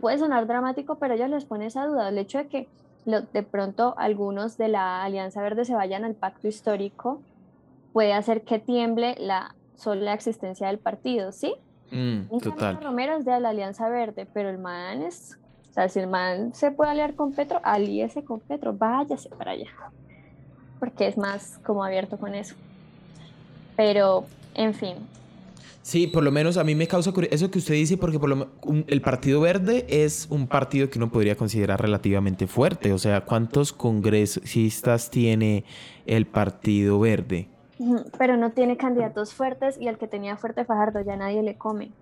puede sonar dramático, pero ellos les pone esa duda, el hecho de que de pronto algunos de la Alianza Verde se vayan al pacto histórico, puede hacer que tiemble la sola existencia del partido, ¿sí? Mm, total. Romero es de la Alianza Verde, pero el man es, o sea, si el man se puede aliar con Petro, alíese con Petro, váyase para allá, porque es más como abierto con eso. Pero, en fin, Sí, por lo menos a mí me causa eso que usted dice, porque por lo, un, el Partido Verde es un partido que uno podría considerar relativamente fuerte. O sea, ¿cuántos congresistas tiene el Partido Verde? Pero no tiene candidatos fuertes y al que tenía fuerte Fajardo ya nadie le come.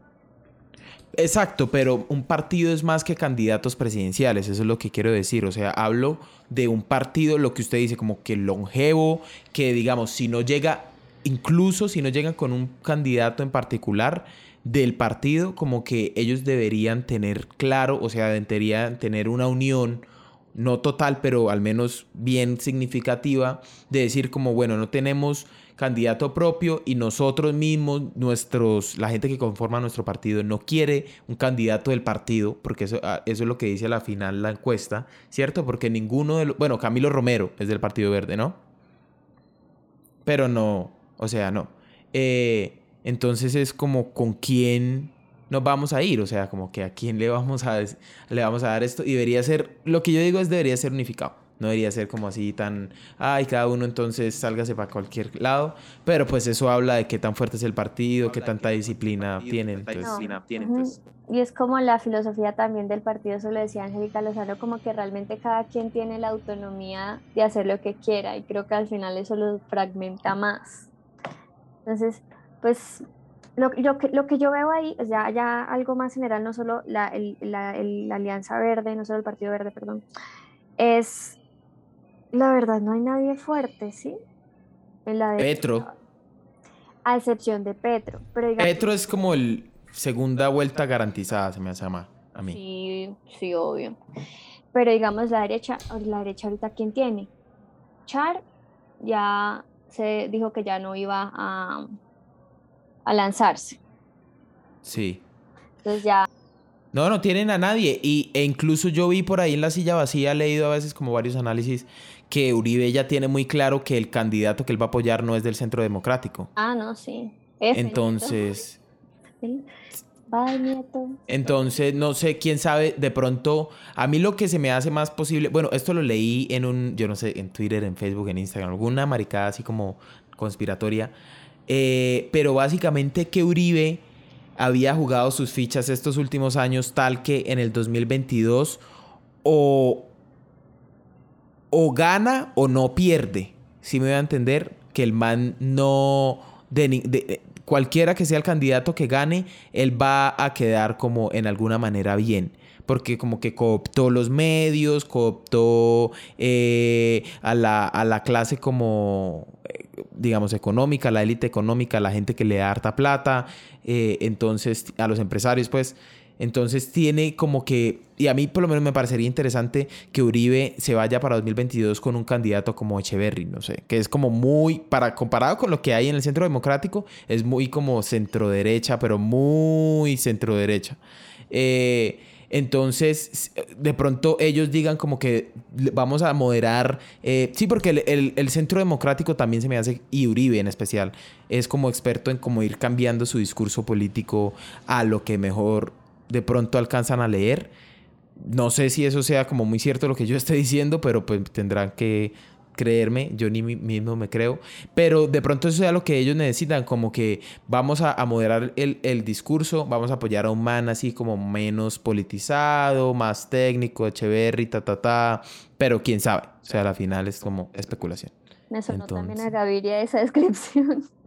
Exacto, pero un partido es más que candidatos presidenciales, eso es lo que quiero decir. O sea, hablo de un partido, lo que usted dice, como que longevo, que digamos, si no llega incluso si no llegan con un candidato en particular del partido, como que ellos deberían tener claro, o sea, deberían tener una unión, no total, pero al menos bien significativa, de decir como, bueno, no tenemos candidato propio y nosotros mismos, nuestros, la gente que conforma nuestro partido no quiere un candidato del partido, porque eso, eso es lo que dice a la final la encuesta, ¿cierto? Porque ninguno de los, bueno, Camilo Romero es del Partido Verde, ¿no? Pero no, o sea, no. Eh, entonces es como con quién nos vamos a ir, o sea, como que a quién le vamos a, le vamos a dar esto y debería ser, lo que yo digo es debería ser unificado, no debería ser como así tan, ay, cada uno entonces sálgase para cualquier lado, pero pues eso habla de qué tan fuerte es el partido, qué tanta disciplina tienen, entonces, Ujú. Y es como la filosofía también del partido, eso lo decía Angélica Lozano, como que realmente cada quien tiene la autonomía de hacer lo que quiera y creo que al final eso lo fragmenta más. Entonces, pues lo, lo que, lo que yo veo ahí, o sea, ya algo más general, no solo la, el- la- el- la Alianza Verde, no solo el Partido Verde, perdón, es, la verdad, no hay nadie fuerte, ¿sí? En la derecha, Petro. A excepción de Petro, pero digamos... Petro es como el segunda vuelta garantizada, se me hace a a mí. Sí, sí, obvio. Pero digamos la derecha, la derecha ahorita quién tiene? Char ya se dijo que ya no iba a, a lanzarse. Sí. Entonces ya, No, no tienen a nadie. Y, e incluso yo vi por ahí en la silla vacía, he leído a veces como varios análisis, que Uribe ya tiene muy claro que el candidato que él va a apoyar no es del centro democrático. ah, no, sí. Entonces, Entonces, no sé, quién sabe, de pronto, a mí lo que se me hace más posible, bueno, esto lo leí en un, yo no sé, en Twitter, en Facebook, en Instagram, alguna maricada así como conspiratoria, eh, pero básicamente que Uribe había jugado sus fichas estos últimos años tal que en el 2022 o, o gana o no pierde. Si me voy a entender que el man no... De- cualquiera que sea el candidato que gane, él va a quedar como en alguna manera bien. Porque como que cooptó los medios, cooptó eh, a, la, a la clase como, eh, digamos, económica, la élite económica, la gente que le da harta plata, eh, entonces a los empresarios, pues. Entonces tiene como que, y a mí por lo menos me parecería interesante que Uribe se vaya para 2022 con un candidato como Echeverry, no sé, que es como muy, para comparado con lo que hay en el centro democrático, es muy como centro derecha, pero muy centro derecha. Eh, entonces, de pronto ellos digan como que vamos a moderar. eh, sí, porque el, el- el centro democrático también se me hace, y Uribe en especial, es como experto en cómo ir cambiando su discurso político a lo que mejor de pronto alcanzan a leer. No sé si eso sea como muy cierto lo que yo esté diciendo, pero pues tendrán que creerme, yo ni mismo me creo, pero de pronto eso sea lo que ellos necesitan, como que vamos a, a moderar el, el discurso, vamos a apoyar a un man así como menos politizado, más técnico, Echeverry, ta, ta, ta, pero quién sabe, o sea, al final es como especulación. Me sonó también a Gaviria esa descripción.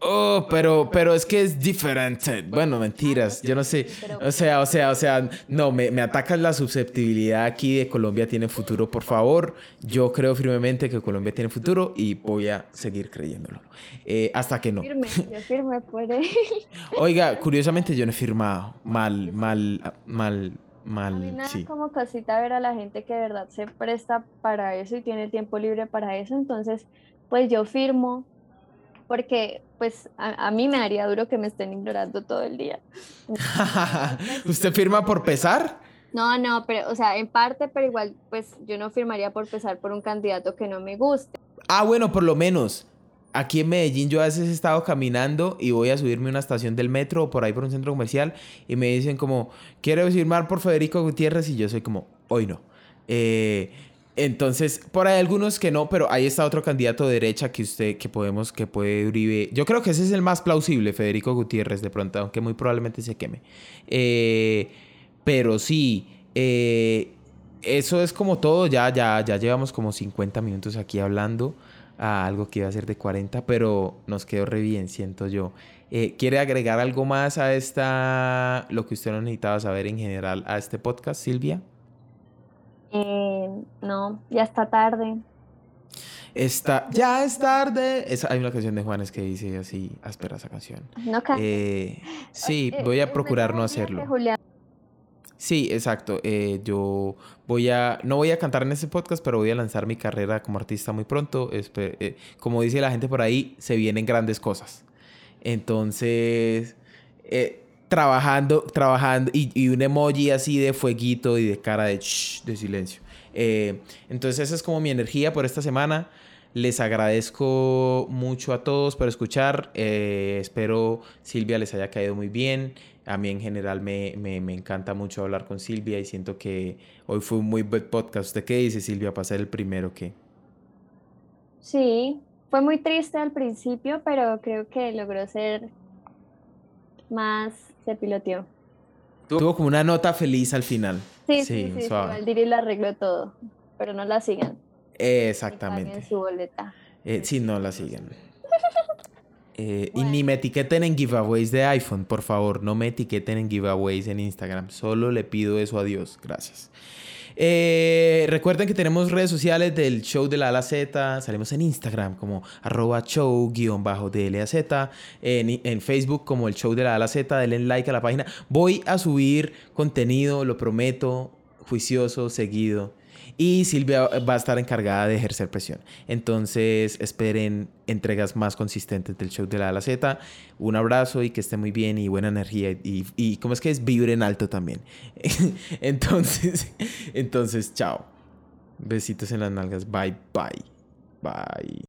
Oh, pero, pero es que es diferente. Bueno, mentiras, yo no sé. O sea, o sea, o sea, no, me, me atacas la susceptibilidad aquí de Colombia tiene futuro, por favor. Yo creo firmemente que Colombia tiene futuro y voy a seguir creyéndolo. Eh, hasta que no. Firme, yo firme por él. Oiga, curiosamente yo no he firmado. Mal, mal, mal, A mí me mal, da sí. como cosita ver a la gente que de verdad se presta para eso y tiene tiempo libre para eso. Entonces, pues yo firmo porque pues a, a mí me daría duro que me estén ignorando todo el día. ¿Usted firma por pesar? No, no, pero, o sea, en parte, pero igual, pues yo no firmaría por pesar por un candidato que no me guste. Ah, bueno, por lo menos. Aquí en Medellín yo a veces he estado caminando y voy a subirme a una estación del metro o por ahí por un centro comercial y me dicen como, quiero firmar por Federico Gutiérrez y yo soy como, hoy no. Eh, entonces, por ahí algunos que no, pero ahí está otro candidato de derecha que usted, que podemos, que puede Uribe. Yo creo que ese es el más plausible, Federico Gutiérrez, de pronto, aunque muy probablemente se queme. Eh, pero sí, eh, eso es como todo, ya, ya, ya llevamos como 50 minutos aquí hablando a algo que iba a ser de 40, pero nos quedó re bien, siento yo. Eh, ¿Quiere agregar algo más a esta, lo que usted no necesitaba saber en general a este podcast, Silvia? Eh, no, ya está tarde. Está, ya es tarde. Hay una canción de Juanes que dice así, áspera esa canción. No Eh, sí, Eh, voy a es procurar no hacerlo. Sí, exacto. Eh, yo voy a, no voy a cantar en este podcast, pero voy a lanzar mi carrera como artista muy pronto. Espe- eh, como dice la gente por ahí, se vienen grandes cosas. Entonces, eh, trabajando, trabajando, y, y un emoji así de fueguito y de cara de, shh, de silencio. Eh, entonces, esa es como mi energía por esta semana. Les agradezco mucho a todos por escuchar. Eh, espero Silvia les haya caído muy bien. A mí en general me, me, me encanta mucho hablar con Silvia y siento que hoy fue un muy buen podcast. ¿Usted qué dice, Silvia, para ser el primero que? Sí, fue muy triste al principio, pero creo que logró ser más, se piloteó. Tuvo como una nota feliz al final. Sí, sí, sí, sí, suave. el Diri lo arregló todo, pero no la sigan. Exactamente. Su boleta. Eh, sí, no la siguen. Eh, Y ni me etiqueten en giveaways de iPhone, por favor. No me etiqueten en giveaways en Instagram. Solo le pido eso a Dios. Gracias. Eh, recuerden que tenemos redes sociales del show de la A a la Z. Salimos en Instagram como arroba show-dlaz. En, en Facebook como el show de la A a la Z. Denle like a la página. Voy a subir contenido, lo prometo, juicioso, seguido. Y Silvia va a estar encargada de ejercer presión. Entonces esperen entregas más consistentes del show de la A Z. Un abrazo y que esté muy bien y buena energía. Y, y ¿cómo es que es? Vibren alto también. entonces, entonces, chao. Besitos en las nalgas. Bye, bye. Bye.